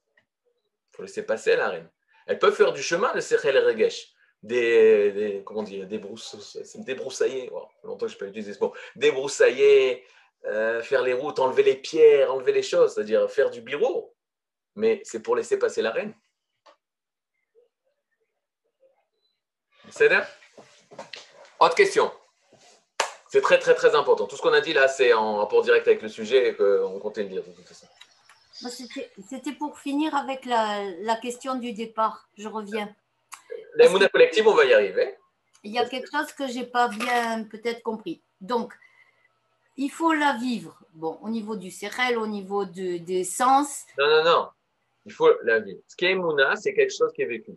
Il faut laisser passer à la reine. Elle peut faire du chemin, le Sechel Regesh des, des, comment dire, débroussailler, oh, longtemps que je peux utiliser ce mot, débroussailler, euh, faire les routes, enlever les pierres, enlever les choses, c'est-à-dire faire du bureau. Mais c'est pour laisser passer la reine. C'est Autre question. C'est très très très important. Tout ce qu'on a dit là, c'est en rapport direct avec le sujet et qu'on comptait le dire de toute façon. C'était pour finir avec la, la question du départ. Je reviens la monnaie collective, on va y arriver. Il y a quelque chose que je n'ai pas bien peut-être compris. Donc, il faut la vivre. Bon, au niveau du CRL, au niveau de, des sens. Non, non, non. Il faut la vivre. Ce qui est Emouna, c'est quelque chose qui est vécu.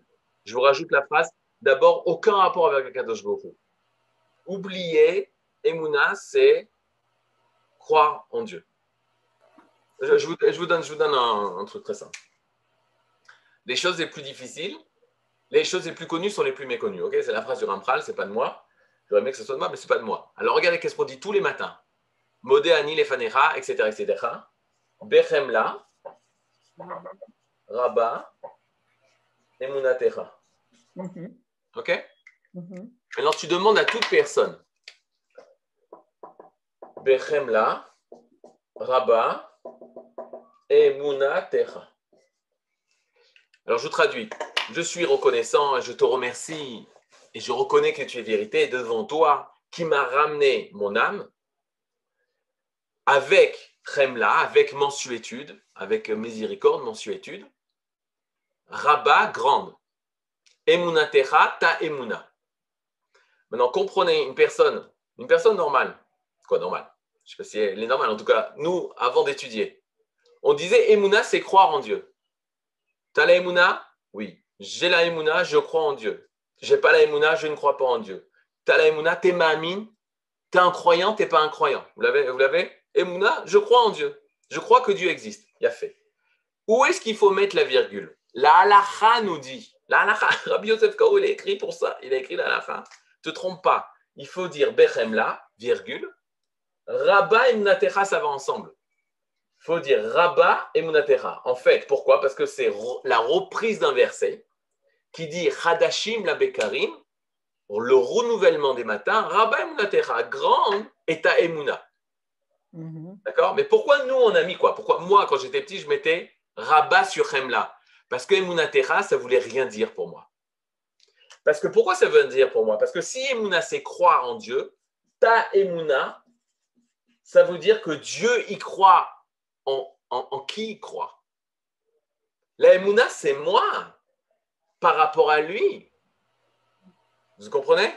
Je vous rajoute la phrase, d'abord, aucun rapport avec Akadosh Baruch Hu. Oubliez, Emouna, c'est croire en Dieu. Je, vous, donne, un, truc très simple. Les choses les plus difficiles, les choses les plus connues sont les plus méconnues. ok? C'est la phrase du Rampral, c'est pas de moi. J'aurais aimé que ce soit de moi, mais c'est pas de moi. Alors regardez qu'est-ce qu'on dit tous les matins. Modé ani etc., etc. Bechemla, Rabba, Emunatecha. Ok? Mhm. Maintenant, tu demandes à toute personne. Bechemla, Rabba, Emunatecha. Alors, je traduis. Je suis reconnaissant et je te remercie et je reconnais que tu es vérité devant toi qui m'a ramené mon âme avec Chemla, avec mensuétude, avec miséricorde, mensuétude. Rabba, grande. Emunatecha, ta emuna. Maintenant, comprenez une personne, une personne normale. Quoi, normale Je ne sais pas si elle est normale. En tout cas, nous, avant d'étudier, on disait Emuna, c'est croire en Dieu. T'as la Emuna? Oui. J'ai la Emuna, je crois en Dieu. J'ai pas la Emuna, je ne crois pas en Dieu. T'as la Emuna, t'es t'es un croyant, t'es pas un croyant. Vous l'avez Vous l'avez? Emuna, je crois en Dieu. Je crois que Dieu existe. Il y a fait. Où est-ce qu'il faut mettre la virgule? La halacha nous dit. La Rabbi Yosef Karo, il a écrit pour ça. Il a écrit la halacha. Te trompe pas. Il faut dire Bechemla, virgule. Rabba et Munatecha, ça va ensemble. Il faut dire Rabba et Munatecha. En fait, pourquoi? Parce que c'est la reprise d'un verset qui dit Hadashim la Bekarim, le renouvellement des matins, Rabba et Munatecha, grande est ta Emuna. Mhm. D'accord? Mais pourquoi nous, on a mis quoi? Pourquoi moi, quand j'étais petit, je mettais Rabat sur Chemla Parce que Emunatecha, ça voulait rien dire pour moi. Parce que pourquoi ça veut dire pour moi? Parce que si Emuna, c'est croire en Dieu, ta Emuna, ça veut dire que Dieu y croit en, en- en qui il croit. La Emuna, c'est moi par rapport à lui. Vous comprenez?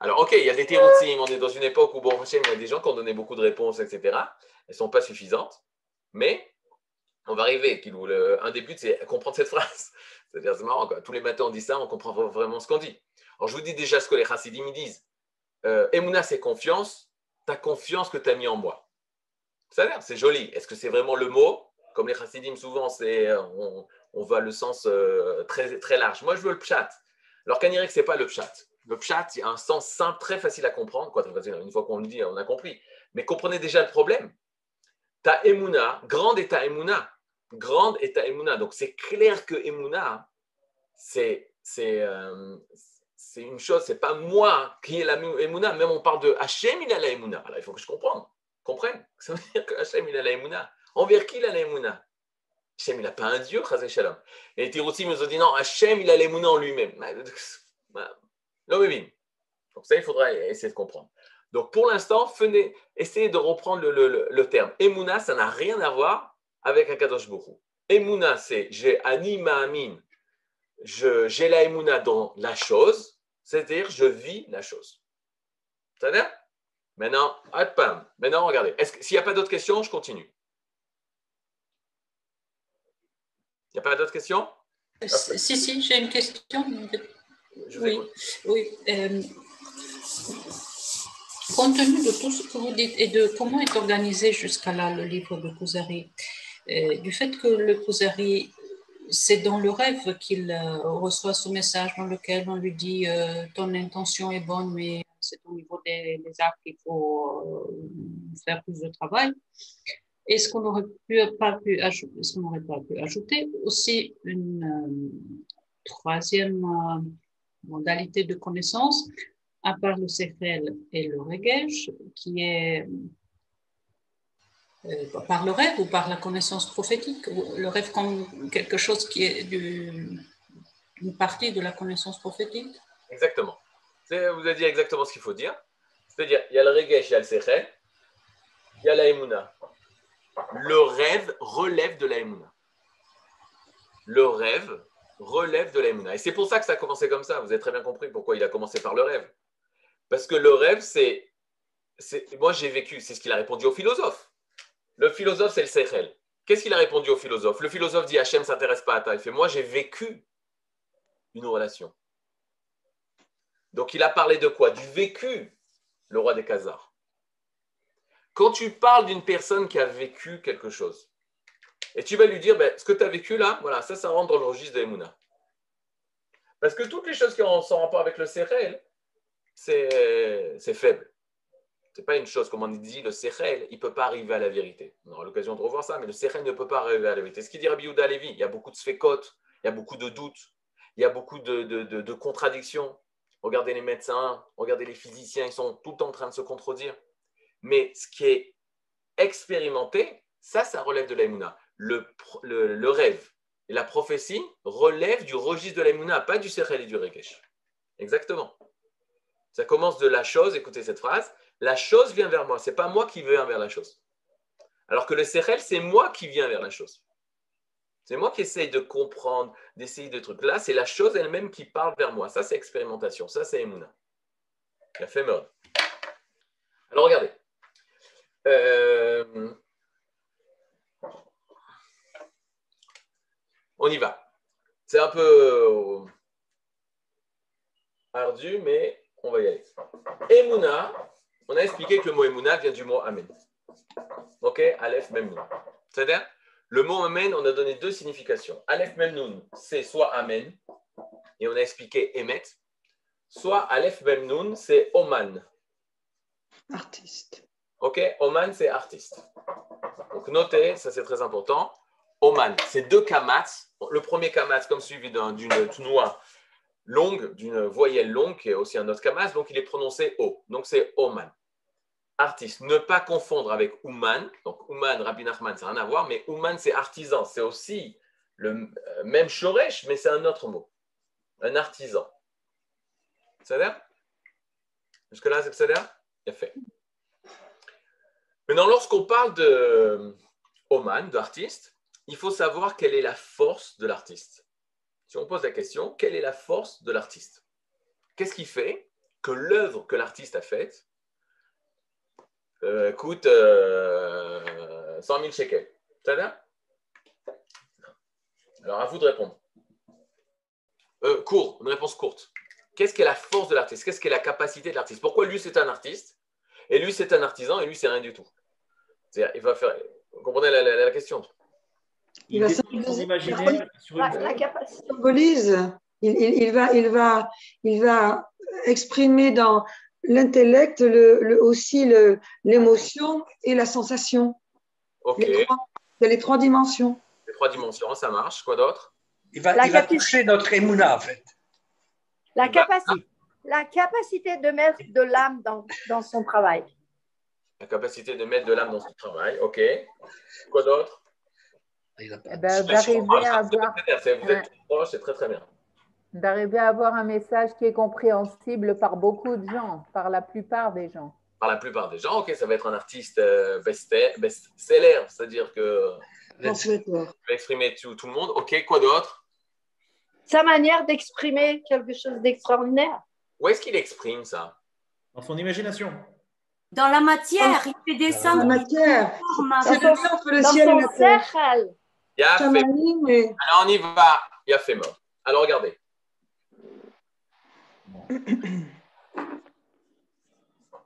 Alors, ok, il y a des théories, on est dans une époque où, bon, il y a des gens qui ont donné beaucoup de réponses, etc. Elles ne sont pas suffisantes, mais on va arriver. Un des buts, c'est comprendre cette phrase. C'est-à-dire, c'est marrant. Tous les matins, on dit ça, on comprend vraiment ce qu'on dit. Alors, je vous dis déjà ce que les chassidim disent. Euh, Emouna, c'est confiance. Ta confiance que tu as mis en moi. Ça a l'air, c'est joli. Est-ce que c'est vraiment le mot? Comme les chassidim, souvent, c'est, euh, on, on va le sens euh, très, très large. Moi, je veux le pshat. Alors, qu'Anirik, ce n'est pas le pshat. Le pshat, il y a un sens simple, très facile à comprendre. Une fois qu'on le dit, on a compris. Mais comprenez déjà le problème. Ta emuna, grande est ta emuna. Grande est ta emuna. Donc c'est clair que emuna, c'est c'est euh, c'est une chose. C'est pas moi qui ai la emuna. Même on parle de Hachem, il a la emuna. Alors il faut que je comprenne. Comprenne. Ça veut dire que Hachem, il a la emuna. Envers qui il a la emuna Hachem, il n'a pas un dieu, Chazé Shalom. Et les Tirotim nous ont dit non, Hachem, il a l'emuna en lui-même. Non, mais bien. Donc ça, il faudra essayer de comprendre. Donc pour l'instant, essayez de reprendre le, le- le- le terme. Emouna, ça n'a rien à voir avec Akadosh Borou. Emouna, c'est j'ai anima amin. J'ai la Emouna dans la chose, c'est-à-dire je vis la chose. Ça va Maintenant, pam. Maintenant, regardez. S'il n'y a pas d'autres questions, je continue. Il n'y a pas d'autres questions? Si, si, j'ai une question. Je Oui, oui. euh, compte tenu de tout ce que vous dites et de comment est organisé jusqu'à là le livre de Kuzari, euh, du fait que le Kuzari, c'est dans le rêve qu'il euh, reçoit ce message dans lequel on lui dit euh, ton intention est bonne, mais c'est au niveau des, des actes qu'il faut faire plus de travail. Est-ce qu'on n'aurait pas pu, ajou- est-ce qu'on n'aurait pas pu ajouter aussi une troisième modalité de connaissance, à part le Sechel et le Regesh, qui est par le rêve ou par la connaissance prophétique, le rêve comme quelque chose qui est une partie de la connaissance prophétique? Exactement. Vous avez dit exactement ce qu'il faut dire. C'est-à-dire, il y a le regesh, il y a le sechel, il y a la emuna. Le rêve relève de la emuna. Le rêve relève de la emuna. Et c'est pour ça que ça a commencé comme ça. Vous avez très bien compris pourquoi il a commencé par le rêve. Parce que le rêve, c'est- Moi, j'ai vécu, c'est ce qu'il a répondu au philosophe. Le philosophe, c'est le sechel. Qu'est-ce qu'il a répondu au philosophe? Le philosophe dit Hachem ne s'intéresse pas à toi. Il fait Moi, j'ai vécu une relation. Donc, il a parlé de quoi? Du vécu, le roi des Khazars. Quand tu parles d'une personne qui a vécu quelque chose, et tu vas lui dire ben, Ce que tu as vécu là, voilà, ça, ça rentre dans le registre de l'Emouna. Parce que toutes les choses qui sont en rapport avec le Sérel, c'est faible. Ce n'est pas une chose, comme on dit, le Sérel, il ne peut pas arriver à la vérité. On aura l'occasion de revoir ça, mais le Sérel ne peut pas arriver à la vérité. Ce qu'il dit Rabbi Yehuda Levi, il y a beaucoup de sfécotes, il y a beaucoup de doutes, il y a beaucoup de, contradictions. Regardez les médecins, regardez les physiciens, ils sont tout le temps en train de se contredire. Mais ce qui est expérimenté, ça, ça relève de l'aïmouna. Le, le, rêve et la prophétie relèvent du registre de l'aïmouna, pas du Sechel et du Rekesh. Exactement. Ça commence de la chose, écoutez cette phrase, la chose vient vers moi, c'est pas moi qui viens vers la chose. Alors que le Sechel, c'est moi qui viens vers la chose. C'est moi qui essaye de comprendre, d'essayer de trucs. Là, c'est la chose elle-même qui parle vers moi. Ça, c'est expérimentation. Ça, c'est Emouna. La fait Alors, regardez. Euh, on y va. C'est un peu euh, ardu, mais on va y aller. Emouna, on a expliqué que le mot Emouna vient du mot Amen. Ok Aleph, même C'est-à-dire, le mot Amen, on a donné deux significations. Aleph, même c'est soit Amen, et on a expliqué Emet, soit Aleph, même c'est Oman. Artiste. Ok, Oman, c'est artiste. Donc notez, ça c'est très important. Oman, c'est deux kamats. Le premier kamat, comme suivi d'une noix longue, d'une voyelle longue, qui est aussi un autre kamat, donc il est prononcé O. Donc c'est Oman. Artiste. Ne pas confondre avec Ouman. Donc Ouman, Rabbi Nachman, ça n'a rien à voir, mais Ouman, c'est artisan. C'est aussi le euh, même Shoresh, mais c'est un autre mot. Un artisan. Ça a Jusque-là, c'est ça a fait. Maintenant, lorsqu'on parle de Oman, d'artiste, il faut savoir quelle est la force de l'artiste. Si on pose la question, quelle est la force de l'artiste? Qu'est-ce qui fait que l'œuvre que l'artiste a faite euh, coûte euh, 100 000 shekels? Ça va? Alors, à vous de répondre. Euh, court, une réponse courte. Qu'est-ce qui est la force de l'artiste? Qu'est-ce qui est la capacité de l'artiste? Pourquoi lui, c'est un artiste? Et lui, c'est un artisan et lui, c'est rien du tout. Il va faire. Vous comprenez la, question? Il, va s'imaginer la, capacité. Symbolise. Il, il, va, il, va, il va exprimer dans l'intellect le, aussi l'émotion et la sensation. Ok. Les trois, les trois dimensions. Les trois dimensions, ça marche. Quoi d'autre? Il va, il va toucher notre émouna, en fait. La capacité, la capacité de mettre de l'âme dans, dans son travail. La capacité de mettre de l'âme dans son travail, ok. Quoi d'autre? D'arriver à avoir. Vous êtes proche, c'est très très bien. D'arriver à avoir un message qui est compréhensible par beaucoup de gens, par la plupart des gens. Par la plupart des gens, ok, ça va être un artiste euh, best-seller, c'est-à-dire que. Il va exprimer tout, tout le monde. Ok, quoi d'autre? Sa manière d'exprimer quelque chose d'extraordinaire. Où est-ce qu'il exprime ça? Dans son imagination. Dans la matière, il fait descendre. Dans la matière. C'est le entre le ciel et la terre. Il a fait... Mais... Alors on y va. Il a fait mort. Alors regardez.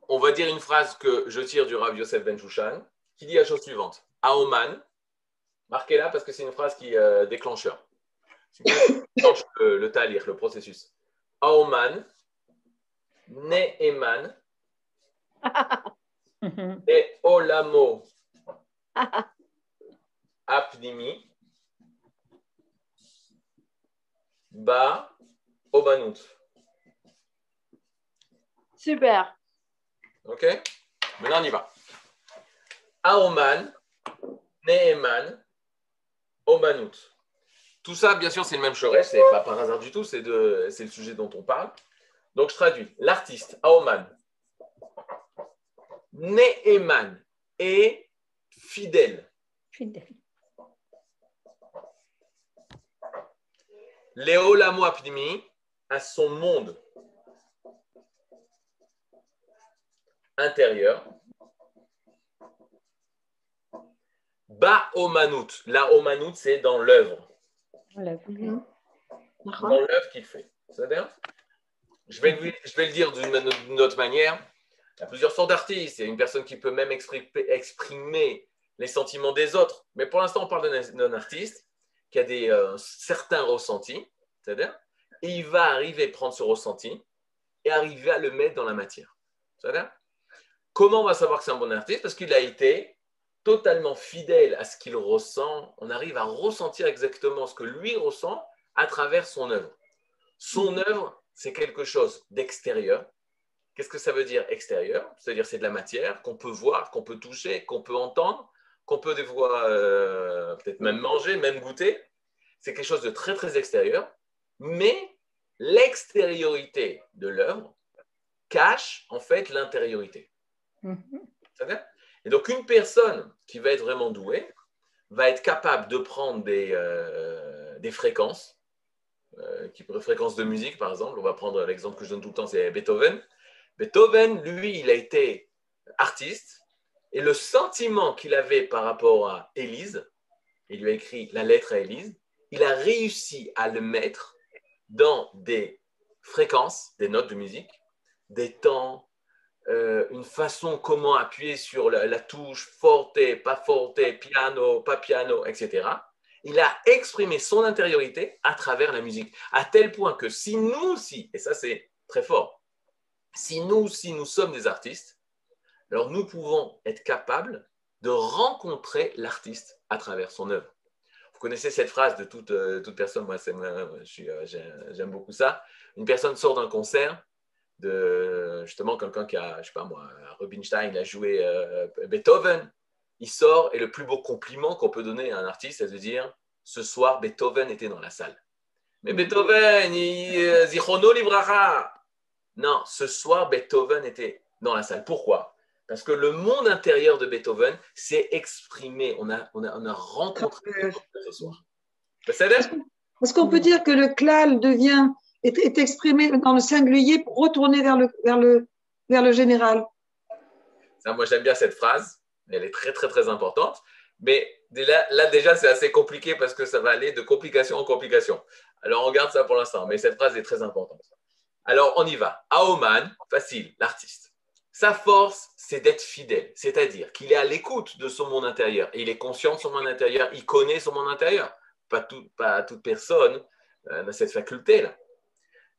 on va dire une phrase que je tire du Rav Yosef Ben Shushan, qui dit la chose suivante. Aoman, marquez-la parce que c'est une phrase qui euh, déclencheur. déclenche le, le talir, le processus? Aoman, Ne'eman, et Olamo Apnimi Ba Obanut. Super. Ok Maintenant on y va. Aoman, Neeman, Obanut. Tout ça, bien sûr, c'est le même Choré, c'est pas par hasard du tout, c'est le sujet dont on parle. Donc je traduis. L'artiste, Aoman, Ne'eman est fidèle. Fidèle. Léolamo apnimi à son monde intérieur. Ba Omanout. La Omanout, c'est dans l'œuvre. Mhm. Dans l'œuvre qu'il fait. C'est-à-dire je vais, je vais le dire d'une autre manière. Il y a plusieurs sortes d'artistes. Il y a une personne qui peut même exprimer, les sentiments des autres. Mais pour l'instant, on parle d'un artiste qui a des, euh, certains ressentis. C'est-à-dire, et il va arriver à prendre ce ressenti et arriver à le mettre dans la matière. C'est-à-dire, comment on va savoir que c'est un bon artiste? Parce qu'il a été totalement fidèle à ce qu'il ressent. On arrive à ressentir exactement ce que lui ressent à travers son œuvre. Son œuvre, c'est quelque chose d'extérieur. Qu'est-ce que ça veut dire extérieur? C'est-à-dire c'est de la matière qu'on peut voir, qu'on peut toucher, qu'on peut entendre, qu'on peut des fois euh, peut-être même manger, même goûter. C'est quelque chose de très très extérieur, mais l'extériorité de l'œuvre cache en fait l'intériorité. Mm-hmm. Et donc une personne qui va être vraiment douée va être capable de prendre des, euh, des fréquences euh, qui fréquence de musique, par exemple. On va prendre l'exemple que je donne tout le temps, c'est Beethoven. Beethoven, lui, il a été artiste et le sentiment qu'il avait par rapport à Élise, il lui a écrit la lettre à Élise, il a réussi à le mettre dans des fréquences, des notes de musique, des temps, euh, une façon comment appuyer sur la, la touche forte, pas forte, piano, pas piano, etc il a exprimé son intériorité à travers la musique, à tel point que si nous aussi, et ça c'est très fort, si nous aussi nous sommes des artistes, alors nous pouvons être capables de rencontrer l'artiste à travers son œuvre. Vous connaissez cette phrase de toute, euh, toute personne, moi euh, j'aime beaucoup ça. Une personne sort d'un concert de justement quelqu'un qui a, je sais pas moi, Rubinstein a joué euh, Beethoven, il sort et le plus beau compliment qu'on peut donner à un artiste, c'est de dire ce soir, Beethoven était dans la salle. Mais Beethoven, il, Zichono. Non, ce soir, Beethoven était dans la salle. Pourquoi? Parce que le monde intérieur de Beethoven s'est exprimé. On a, on a, on a rencontré ce soir. Est-ce qu'on peut dire que le klal devient, est, est, exprimé dans le singulier pour retourner vers le, vers le, vers le général Ça, Moi, j'aime bien cette phrase elle est très, très, très importante. Mais là, déjà, c'est assez compliqué parce que ça va aller de complication en complication. Alors, on garde ça pour l'instant, mais cette phrase est très importante. Alors, on y va. Aoman, facile, l'artiste. Sa force, c'est d'être fidèle, c'est-à-dire qu'il est à l'écoute de son monde intérieur. Il est conscient de son monde intérieur, il connaît son monde intérieur. Pas, pas toute personne euh, n'a cette faculté-là.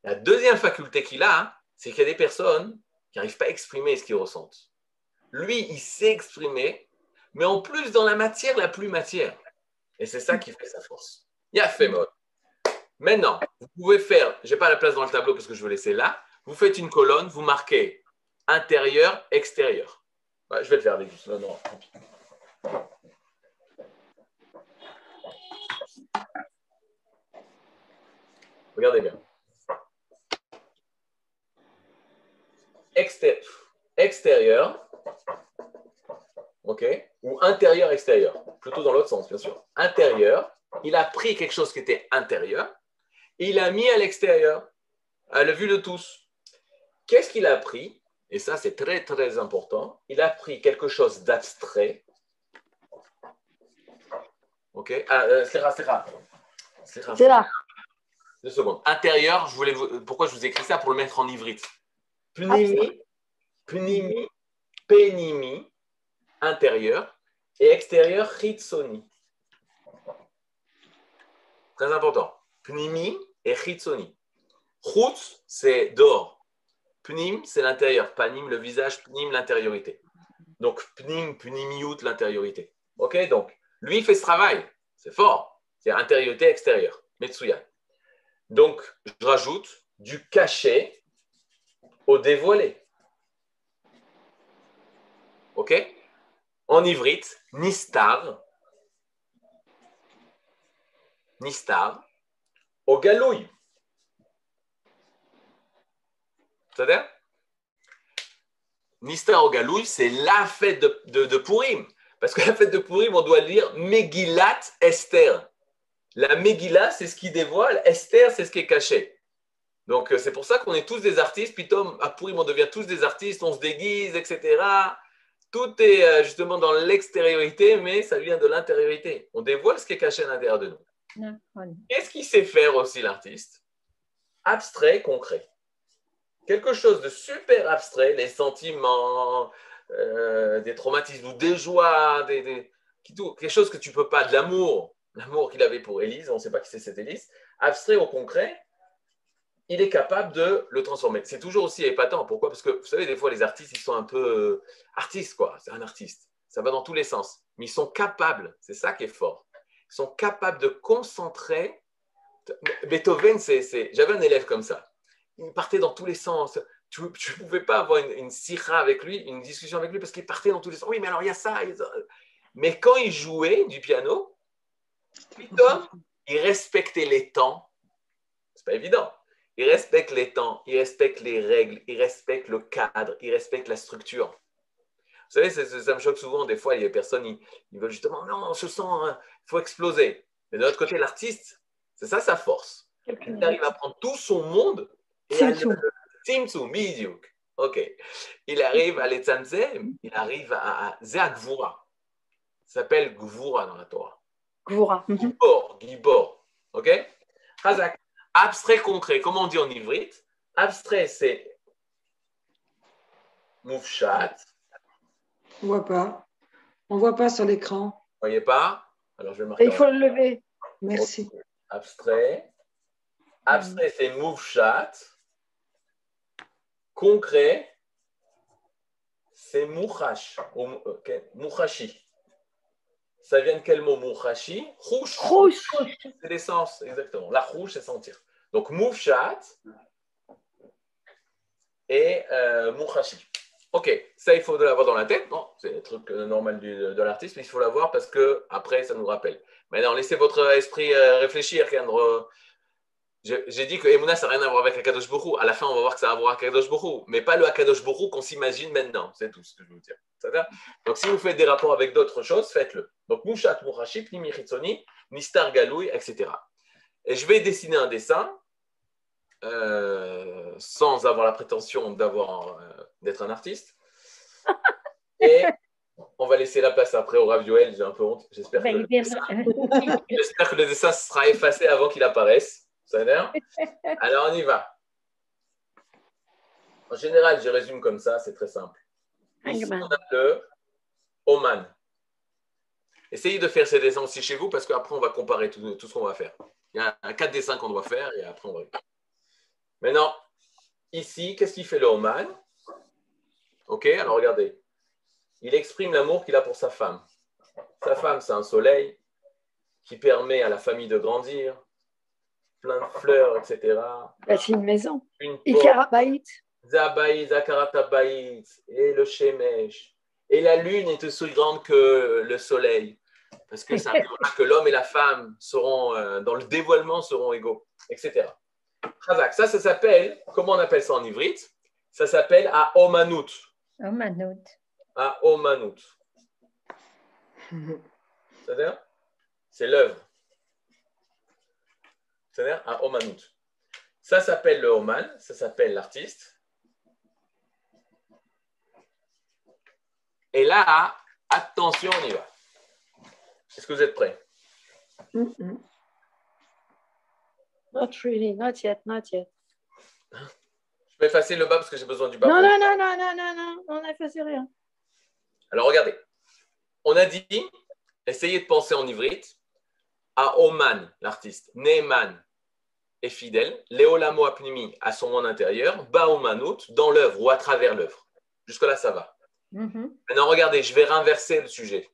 La deuxième faculté qu'il a, c'est qu'il y a des personnes qui n'arrivent pas à exprimer ce qu'ils ressentent lui, il sait exprimer, mais en plus dans la matière la plus matière. Et c'est ça qui fait sa force. Il a fait mode. Maintenant, vous pouvez faire, je n'ai pas la place dans le tableau parce que je veux laisser là, vous faites une colonne, vous marquez intérieur, extérieur. je vais le faire, les non, non, Regardez bien. extérieur, ok. Ou intérieur-extérieur, plutôt dans l'autre sens, bien sûr. Intérieur, il a pris quelque chose qui était intérieur, et il a mis à l'extérieur, à la vue de tous. Qu'est-ce qu'il a pris? Et ça, c'est très, très important. Il a pris quelque chose d'abstrait. Ok ah, euh, C'est rare, c'est rare. C'est rare. Deux secondes. Intérieur, je voulais pourquoi je vous ai écrit ça Pour le mettre en ivrite. Pnimi, pnimi, penimi, intérieur et extérieur chitsoni. Très important. Pnimi et chitsoni. Chutz, c'est dehors. Pnim, c'est l'intérieur. Panim, le visage. Pnim, l'intériorité. Donc, pnim, pnimiout, l'intériorité. OK Donc, lui, il fait ce travail. C'est fort. C'est intériorité, extérieure. Metsuya. Donc, je rajoute du caché au dévoilé. OK? En ivrite, nistar, nistar, au galouille. C'est-à-dire Nistar au galouille, c'est la fête de, de, de, Purim. Parce que la fête de Purim, on doit lire Megillat Esther. La Megillah, c'est ce qui dévoile. Esther, c'est ce qui est caché. Donc, euh, c'est pour ça qu'on est tous des artistes. Puis, à Purim, on devient tous des artistes, on se déguise, etc Tout est euh, justement dans l'extériorité, mais ça vient de l'intériorité. On dévoile ce qui est caché à l'intérieur de nous. Qu'est-ce qu'il sait faire aussi l'artiste? Abstrait, concret. Quelque chose de super abstrait, les sentiments, euh, des traumatismes ou des joies, des, quelque chose que tu peux pas, de l'amour, l'amour qu'il avait pour Élise, on ne sait pas qui c'est cette Élise, abstrait au concret, il est capable de le transformer. C'est toujours aussi épatant. Pourquoi? Parce que vous savez, des fois, les artistes, ils sont un peu euh, artistes, quoi. C'est un artiste. Ça va dans tous les sens. Mais ils sont capables, c'est ça qui est fort. Ils sont capables de concentrer. Beethoven, c'est. J'avais un élève comme ça. Il partait dans tous les sens. Tu ne pouvais pas avoir une, une avec lui, une discussion avec lui, parce qu'il partait dans tous les sens. Oui, mais alors il y a ça. Mais quand il jouait du piano, il respectait les temps. C'est pas évident il respecte les temps, il respecte les règles, il respecte le cadre, il respecte la structure. Vous savez, ça, me choque souvent, des fois, il y a des personnes, ils, veulent justement, non, je sens, il hein, faut exploser. Mais de l'autre côté, l'artiste, c'est ça sa force. Il arrive à prendre tout son monde Il arrive à l'Etzanzem, il arrive à, à Ça s'appelle Gvura dans la Torah. Gvura. Gibor, Gibor. Ok? Hazak. Abstrait concret, comment on dit en ivrite Abstrait, c'est moufchat. On voit pas. On voit pas sur l'écran. Vous voyez pas? Alors je vais marquer. Il faut le lever. Merci. Abstrait. Abstrait, c'est moufchat. Concret, c'est mouchash. Mouchashi. Ça vient de quel mot Mouchashi Rouge. Rouge. C'est l'essence, exactement. La rouge, c'est sentir. Donc, moufchat et euh, mouchashi. Ok, ça, il faut l'avoir dans la tête. Bon, c'est le truc euh, normal de l'artiste, mais il faut l'avoir parce que après, ça nous rappelle. Maintenant, laissez votre esprit euh, réfléchir, Kendra. J'ai dit que Emouna, ça n'a rien à voir avec Akadosh Borou. À la fin, on va voir que ça a à voir avec Akadosh Borou, mais pas le Akadosh Borou qu'on s'imagine maintenant. C'est tout ce que je veux vous dire. Donc, si vous faites des rapports avec d'autres choses, faites-le. Donc, Mouchat, Mourachip, Nimi Nistar Galouy, etc. Et je vais dessiner un dessin euh, sans avoir la prétention d'avoir euh, d'être un artiste. Et on va laisser la place après au Ravioel. J'ai un peu honte. J'espère que, J'espère que le dessin sera effacé avant qu'il apparaisse. Alors, on y va. En général, je résume comme ça, c'est très simple. Ici, on a le Oman. Essayez de faire ces dessins aussi chez vous parce qu'après, on va comparer tout, ce qu'on va faire. Il y a quatre dessins qu'on doit faire et après, on va. Maintenant, ici, qu'est-ce qu'il fait le Oman? Ok, alors regardez. Il exprime l'amour qu'il a pour sa femme. Sa femme, c'est un soleil qui permet à la famille de grandir, plein de fleurs, etc. Bah, c'est une maison. Une Ikarabaït. Zabaït, Zakaratabaït, et le Shemesh. Et la lune est aussi grande que le soleil. Parce que ça que l'homme et la femme seront, euh, dans le dévoilement, seront égaux, etc. Ça, ça s'appelle, comment on appelle ça en ivrite Ça s'appelle à Omanout. Omanout. À Omanout. C'est-à-dire C'est l'œuvre Omanout. Ça s'appelle le Oman, ça s'appelle l'artiste. Et là, attention, on y va. Est-ce que vous êtes prêts? Not really, not yet, not yet. Je vais effacer le bas parce que j'ai besoin du bas. Non, non, non, non, non, non, non, on n'a effacé rien. Alors regardez, on a dit, essayez de penser en ivrite à Oman, l'artiste, Neyman est fidèle, Léolamo Apnimi à son monde intérieur, Baomanut dans l'œuvre ou à travers l'œuvre. Jusque-là, ça va. Mm-hmm. Maintenant, regardez, je vais renverser le sujet.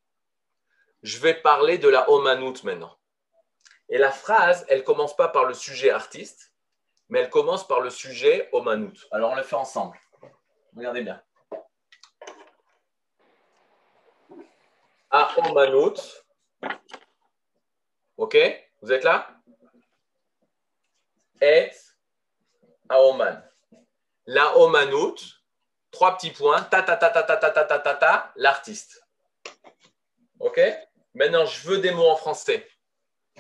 Je vais parler de la Omanut maintenant. Et la phrase, elle commence pas par le sujet artiste, mais elle commence par le sujet Omanut. Alors, on le fait ensemble. Regardez bien. À Omanut, Ok Vous êtes là Et à Oman. La Omanout, trois petits points, ta ta ta ta ta ta ta ta ta ta, l'artiste. Ok Maintenant, je veux des mots en français.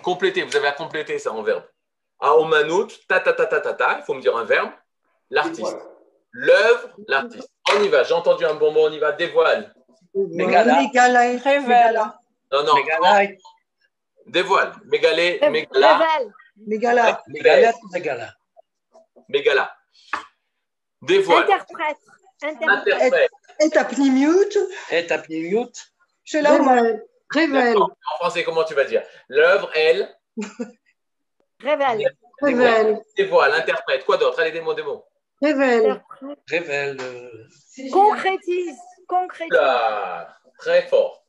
Complétez, vous avez à compléter ça en verbe. À Omanout, ta ta ta ta ta ta, il faut me dire un verbe, l'artiste. L'œuvre, l'artiste. On y va, j'ai entendu un bon mot, on y va, dévoile. Mégala. Mégala. Révèle. Non, non. Dévoile. Mégalé, mégala, Révèle. Mégala. Mégala. Mégala. mégala. Dévoile. Interprète. Interprète. Interprète. Et ta pnimute. Et ta mute? C'est là où Révèle. Révèle. En français, comment tu vas dire? L'œuvre, elle, Révèle. Révèle. dévoile, interprète. Quoi d'autre? Allez, des mots, des mots. Révèle. Révèle. euh, Concrétise. Concrétise. Là, très fort.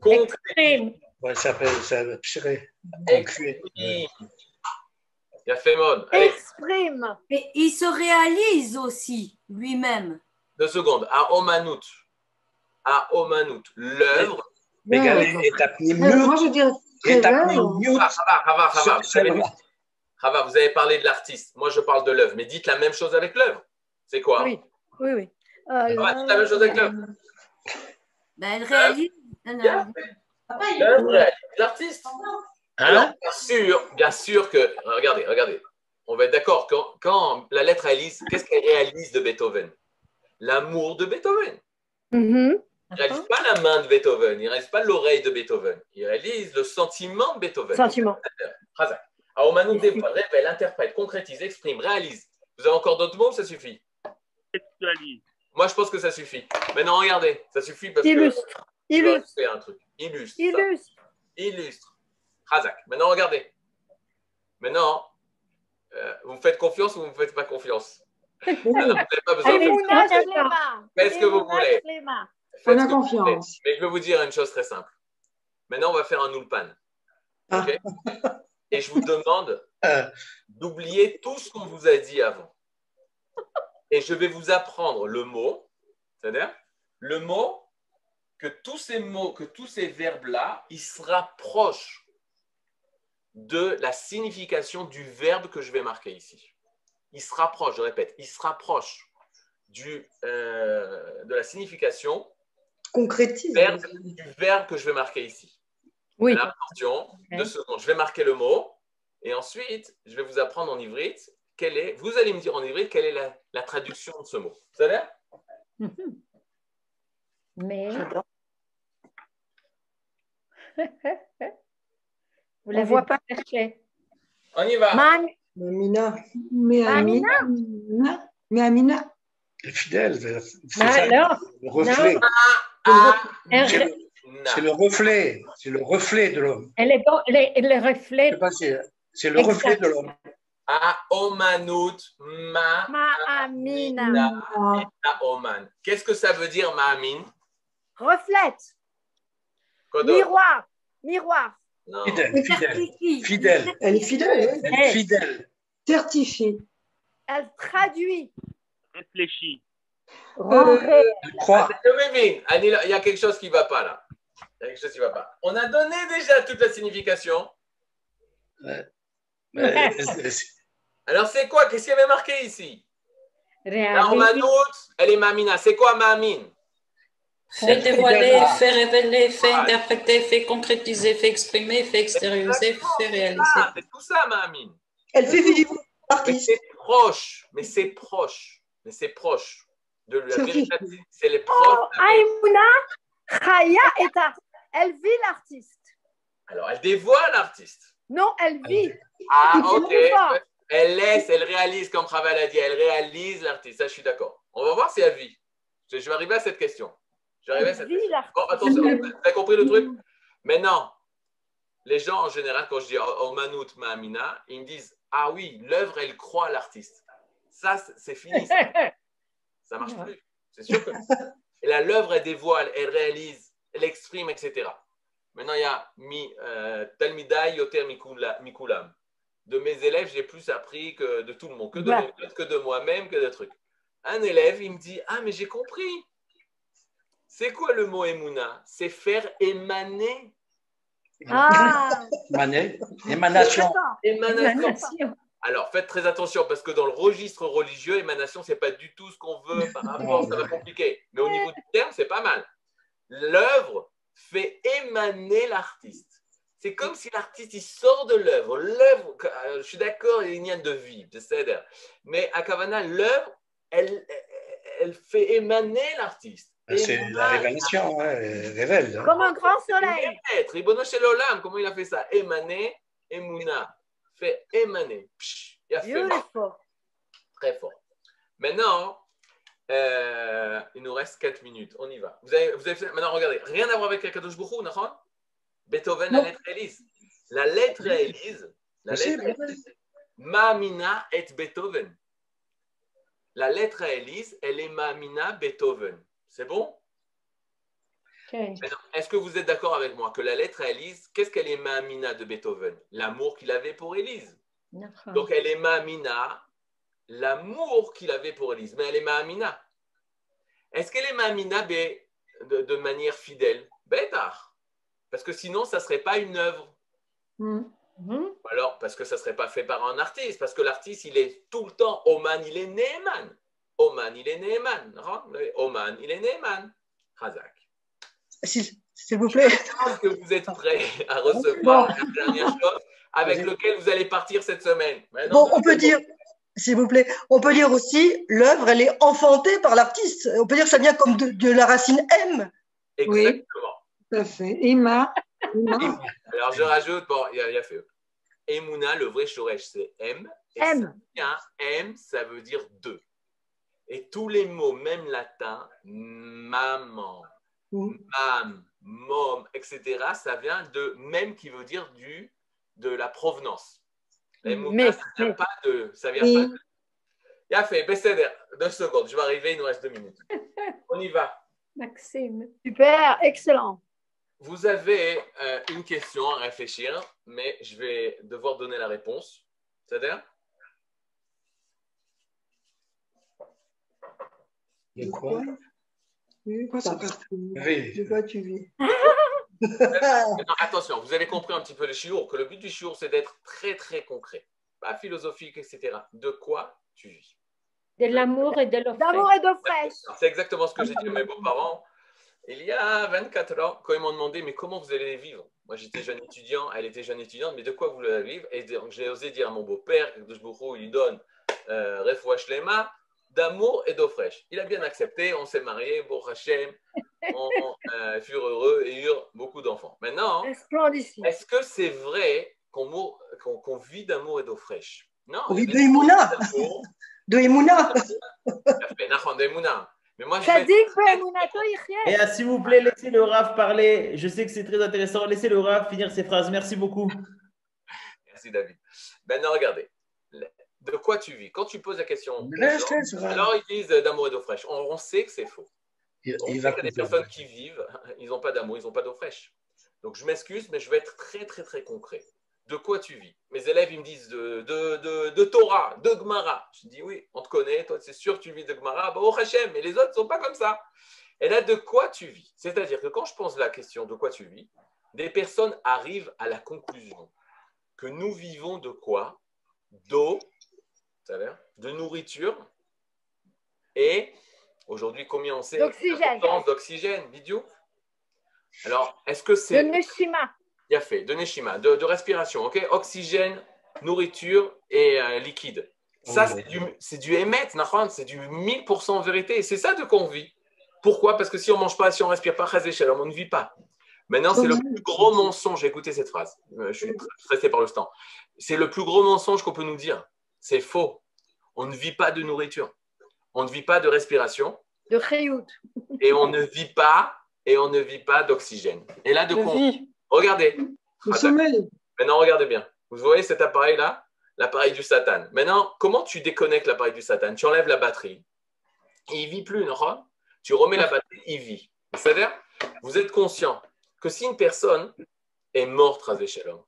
Concret. Ouais, ça s'appelle ça. Il a Fémon. Allez, Exprime. Et il se réalise aussi lui-même. deux secondes. À Omanout. À Omanout. L'œuvre. Mégala. Et ta Euh, Moi, mute. je dirais ta révèle. mute. Ah, Rava, vous avez- c'est- Rava, vous avez parlé de l'artiste. Moi, je parle de l'œuvre. Mais dites la même chose avec l'œuvre. C'est quoi? Oui. Oui, oui. Euh, Rava, dites la même chose avec l'œuvre. Ben, elle réalise. Non, non. L'œuvre l'artiste. Hein Alors, bien sûr, bien sûr que. Regardez, regardez. On va être d'accord. Quand, quand la lettre réalise, qu'est-ce qu'elle réalise de Beethoven? L'amour de Beethoven. mhm. Il ne réalise pas la main de Beethoven, il ne réalise pas l'oreille de Beethoven, il réalise le sentiment de Beethoven. Sentiment. Aomanu dévoile, révèle, interprète, concrétise, exprime, réalise. Vous avez encore d'autres mots? Ou ça suffit Textualise. Moi, je pense que ça suffit. Maintenant, regardez, ça suffit parce Illustre. que. Illustre. un truc. Illustre. Illustre. Illustre. Razak. Maintenant, regardez. Maintenant, euh, vous me faites confiance ou vous ne me faites pas confiance? Ah non, Vous n'avez pas besoin de faire Emouna Shlema. Faites ce que vous voulez. Faites On a ce que vous confiance. voulez. Mais je vais vous dire une chose très simple. Maintenant, on va faire un ulpan. OK? Et je vous demande Euh, d'oublier tout ce qu'on vous a dit avant. Et je vais vous apprendre le mot, c'est-à-dire le mot que tous ces mots, que tous ces verbes-là, ils se rapprochent de la signification du verbe que je vais marquer ici. Ils se rapprochent, je répète, ils se rapprochent du, euh, de la signification Concrétise. verbe- du verbe que je vais marquer ici. Oui. Alors, attention, deux secondes. Je vais marquer le mot et ensuite, je vais vous apprendre en ivrite quelle est. Vous allez me dire en ivrite quelle est la, la traduction de ce mot. Ça va Mais vous On l'avez voit pas cherché. On y va. Man. Amina. Mais Amina. Amina? Mais Amina. les fidèles. C'est Ah, ça, non. le reflet. Ah, Elle, C'est le, c'est le reflet. C'est le reflet de l'homme. elle est dans les, les Je reflets. sais pas si- C'est le Exact. reflet de l'homme. A Omanout Ma Ma Amina. Qu'est-ce que ça veut dire Ma'amin Reflète. Miroir. Miroir. Non. Fidèle, fidèle, fidèle, Elle est fidèle. Elle est fidèle. Certifiée. Elle traduit. Elle croit. Je m'évine. Anila, Il y a quelque chose qui ne va pas là. Il y a quelque chose qui ne va pas. On a donné déjà toute la signification. Mais- Alors c'est quoi? Qu'est-ce qu'il y avait marqué ici? Omanout, elle est Mamina. C'est quoi Ma'amin Fait dévoiler, fait révéler, fait Voilà. interpréter, fait concrétiser, fait exprimer, fait extérioriser, fait réaliser. Ah, c'est tout ça, Ma'amin. Elle fait vivre Mais l'artiste. c'est proche. Mais c'est proche. Mais c'est proche. De la C'est vérité. qui C'est les Oh, proches. Aïmouna. Chaya est art. Elle vit l'artiste. Alors, elle dévoile l'artiste. Non, elle vit. Ah, ok. Elle laisse, elle réalise, comme Raval a dit, elle réalise l'artiste. Ça, je suis d'accord. On va voir si elle vit. Je vais arriver à cette question. Je vais arriver à cette. Bon, attention, vous avez compris le truc? Maintenant, les gens en général, quand je dis oh, Manout Ma'amina, ils me disent Ah oui, l'œuvre, elle croit l'artiste. Ça, c'est- fini. Ça, ça marche plus. C'est sûr que. Et là, l'œuvre, elle dévoile, elle réalise, elle exprime, etc. Maintenant, il y a mi, euh, Talmidai Yoter Mikula- Mikulam. De mes élèves, j'ai plus appris que de tout le monde, que de, Ouais. que de moi-même, que de trucs. Un élève, il me dit Ah, mais j'ai compris. C'est quoi le mot Emouna? C'est faire émaner. Ah, c'est émanation. Émanation. Émanation. Alors faites très attention parce que dans le registre religieux, émanation, c'est pas du tout ce qu'on veut par rapport, ça va compliquer. Mais au niveau du terme, c'est pas mal. L'œuvre fait émaner l'artiste. C'est comme si l'artiste il sort de l'œuvre. L'œuvre, euh, je suis d'accord, il y a de vie, c'est-à-dire. Mais à Kavana, l'œuvre, elle, elle fait émaner l'artiste. C'est la révélation, hein, révèle. hein. Comme un grand soleil. Être, Ribono Shel Olam, comment il a fait ça? Émaner, Emouna. Fait émaner. Psh, Il a fait Beautiful. très fort. Maintenant, euh, il nous reste 4 minutes. On y va. Vous avez, vous avez fait- maintenant, regardez. Rien à voir avec Akadosh Hu, d'accord Beethoven, la lettre Élise. La lettre à Élise, la lettre Élise, Mamina et Beethoven. La lettre à Élise, elle est Mamina Beethoven. C'est bon? Est-ce que vous êtes d'accord avec moi que la lettre à Élise, qu'est-ce qu'elle est Mamina de Beethoven? L'amour qu'il avait pour Élise. Donc elle est Mamina, l'amour qu'il avait pour Élise, mais elle est Mamina. Est-ce qu'elle est Mamina de, de manière fidèle? Bêtard. Parce que sinon, ça ne serait pas une œuvre. Hmm. Ou alors, parce que ça ne serait pas fait par un artiste. Parce que l'artiste, il est tout le temps Oman, il est Neeman. Oman, il est Neeman. Non Oman, il est Neeman. Razak. S'il vous plaît. Est-ce que vous êtes prêts à recevoir la dernière chose avec lequel vous allez partir cette semaine Maintenant, Bon, on peut dire, s'il vous plaît, on peut dire aussi l'œuvre, elle est enfantée par l'artiste. On peut dire que ça vient comme de, de la racine M. Exactement. Tout à fait. Ima. Alors, je rajoute, bon, il y a, il y a fait. Emouna, le vrai Shoresh, c'est M. Et ça M. vient- M, ça veut dire deux. Et tous les mots, même latins, maman, mam, mom, etc., ça vient de même qui veut dire du, de la provenance. Emouna, Mais- ça vient mais- pas de. Ça vient Oui. pas de. Il a fait, Besséder, deux secondes, je vais arriver, il nous reste deux minutes. On y va. Maxime. Super, excellent. Vous avez euh, une question à réfléchir, mais je vais devoir donner la réponse. C'est-à-dire De quoi? Oui, Quoi, ça Oui. De quoi tu vis Maintenant, Attention, vous avez compris un petit peu le chiour, que le but du chiour, c'est d'être très, très concret. Pas philosophique, etc. De quoi tu vis? De l'amour et de l'eau D'amour et d'eau fraîche. C'est exactement ce que j'ai dit à mes beaux-parents. Il y a 24 ans, quand ils m'ont demandé, mais comment vous allez vivre? Moi, j'étais jeune étudiant, elle était jeune étudiante, mais de quoi vous allez vivre? Et donc, j'ai osé dire à mon beau-père, que il lui donne euh, Refoua Shlema, d'amour et d'eau fraîche. Il a bien accepté, on s'est mariés, Bon Hachem, on euh, furent heureux et eurent beaucoup d'enfants. Maintenant, est-ce que c'est vrai qu'on vit d'amour et d'eau fraîche? Non. On vit de Emouna. De Emouna. de Emouna. Mais moi, je vais... Et ah, s'il vous plaît, laissez le Rav parler. Je sais que c'est très intéressant. Laissez le Rav finir ses phrases. Merci beaucoup. Merci David. Maintenant, regardez. De quoi tu vis? Quand tu poses la question, Laisse, gens, laisse, alors ils disent euh, d'amour et d'eau fraîche. On, on sait que c'est faux. Il, On il sait va qu'il y a des personnes qui vivent, ils n'ont pas d'amour, ils n'ont pas d'eau fraîche. Donc je m'excuse, mais je vais être très très très concret. De quoi tu vis? Mes élèves, ils me disent de, de, de, de Torah, de Gemara. Je dis oui, on te connaît, toi c'est sûr tu vis de Gemara, bah, au Hachem, mais les autres ne sont pas comme ça. Et là, de quoi tu vis? C'est-à-dire que quand je pose la question de quoi tu vis, des personnes arrivent à la conclusion que nous vivons de quoi? D'eau, de nourriture et aujourd'hui combien on sait D'oxygène. l'importance d'oxygène, Bidiou Alors, est-ce que De c'est Neshima. il a fait de Neshima, de, de respiration, ok? Oxygène, nourriture et euh, liquide. Ça, c'est du, c'est du émet, c'est du 1000% vérité. Et c'est ça de quoi on vit. Pourquoi? Parce que si on ne mange pas, si on ne respire pas, on ne vit pas. Maintenant, c'est le plus gros mensonge. Écoutez cette phrase. Euh, Je suis stressé par le temps. C'est le plus gros mensonge qu'on peut nous dire. C'est faux. On ne vit pas de nourriture. On ne vit pas de respiration. De Chayut. Et on ne vit pas, et on ne vit pas d'oxygène. Et là, de quoi. Regardez. Le sommeil. Maintenant, regardez bien. Vous voyez cet appareil-là L'appareil du Satan. Maintenant, comment tu déconnectes l'appareil du Satan? Tu enlèves la batterie. Et il vit plus, non? Tu remets la batterie, il vit. C'est-à-dire, vous êtes conscient que si une personne est morte, Razé Shalom,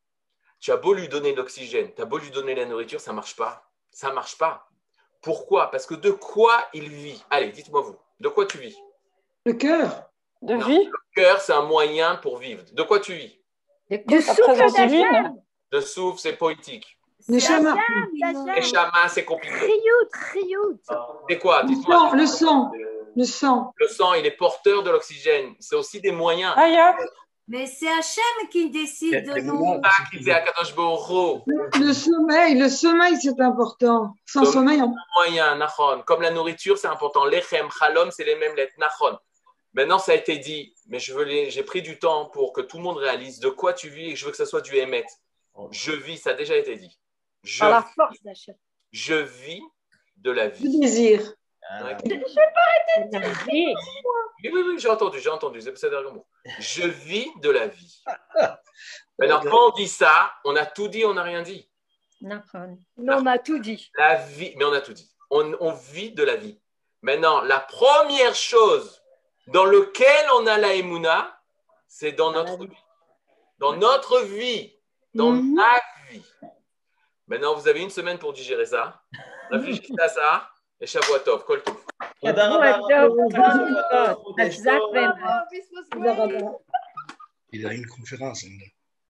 tu as beau lui donner l'oxygène, tu as beau lui donner la nourriture, ça ne marche pas. Ça ne marche pas. Pourquoi? Parce que de quoi il vit? Allez, dites-moi vous. De quoi tu vis? Le cœur. De vie. Le cœur, c'est un moyen pour vivre. De quoi tu vis? Du souffle. De souffle, c'est poétique. Neshama. Et chama, c'est compliqué. Chayut, Chayut. C'est quoi? Le Dites-moi. sang, le sang. Le sang. Le sang, il est porteur de l'oxygène. C'est aussi des moyens. Aya. Mais c'est Hachem qui décide de nous. Hu, Le sommeil, le sommeil, c'est important. Sans Sommeil. sommeil, on... moyen, nachon. Comme la nourriture, c'est important. Lechem, chalom, c'est les mêmes lettres, nachon. Maintenant, ça a été dit, mais je veux les- j'ai pris du temps pour que tout le monde réalise de quoi tu vis et que je veux que ça soit du émet. Je vis, ça a déjà été dit. Je, Par la force d'achat. je vis de la Du vie. désir. Ouais. Je vais pas arrêter de dire. Oui, oui, oui, j'ai entendu, j'ai entendu. C'est. Je vis de la vie. Maintenant, quand on dit ça, on a tout dit, on n'a rien dit. Non, on a tout dit. La vie, mais on a tout dit. On, on vit de la vie. Maintenant, la première chose dans laquelle on a la émouna, c'est dans notre vie. Dans notre vie. Dans ma vie. Maintenant, vous avez une semaine pour digérer ça. Réfléchissez à ça. Shavuatov, kol. Il a une conférence. hein.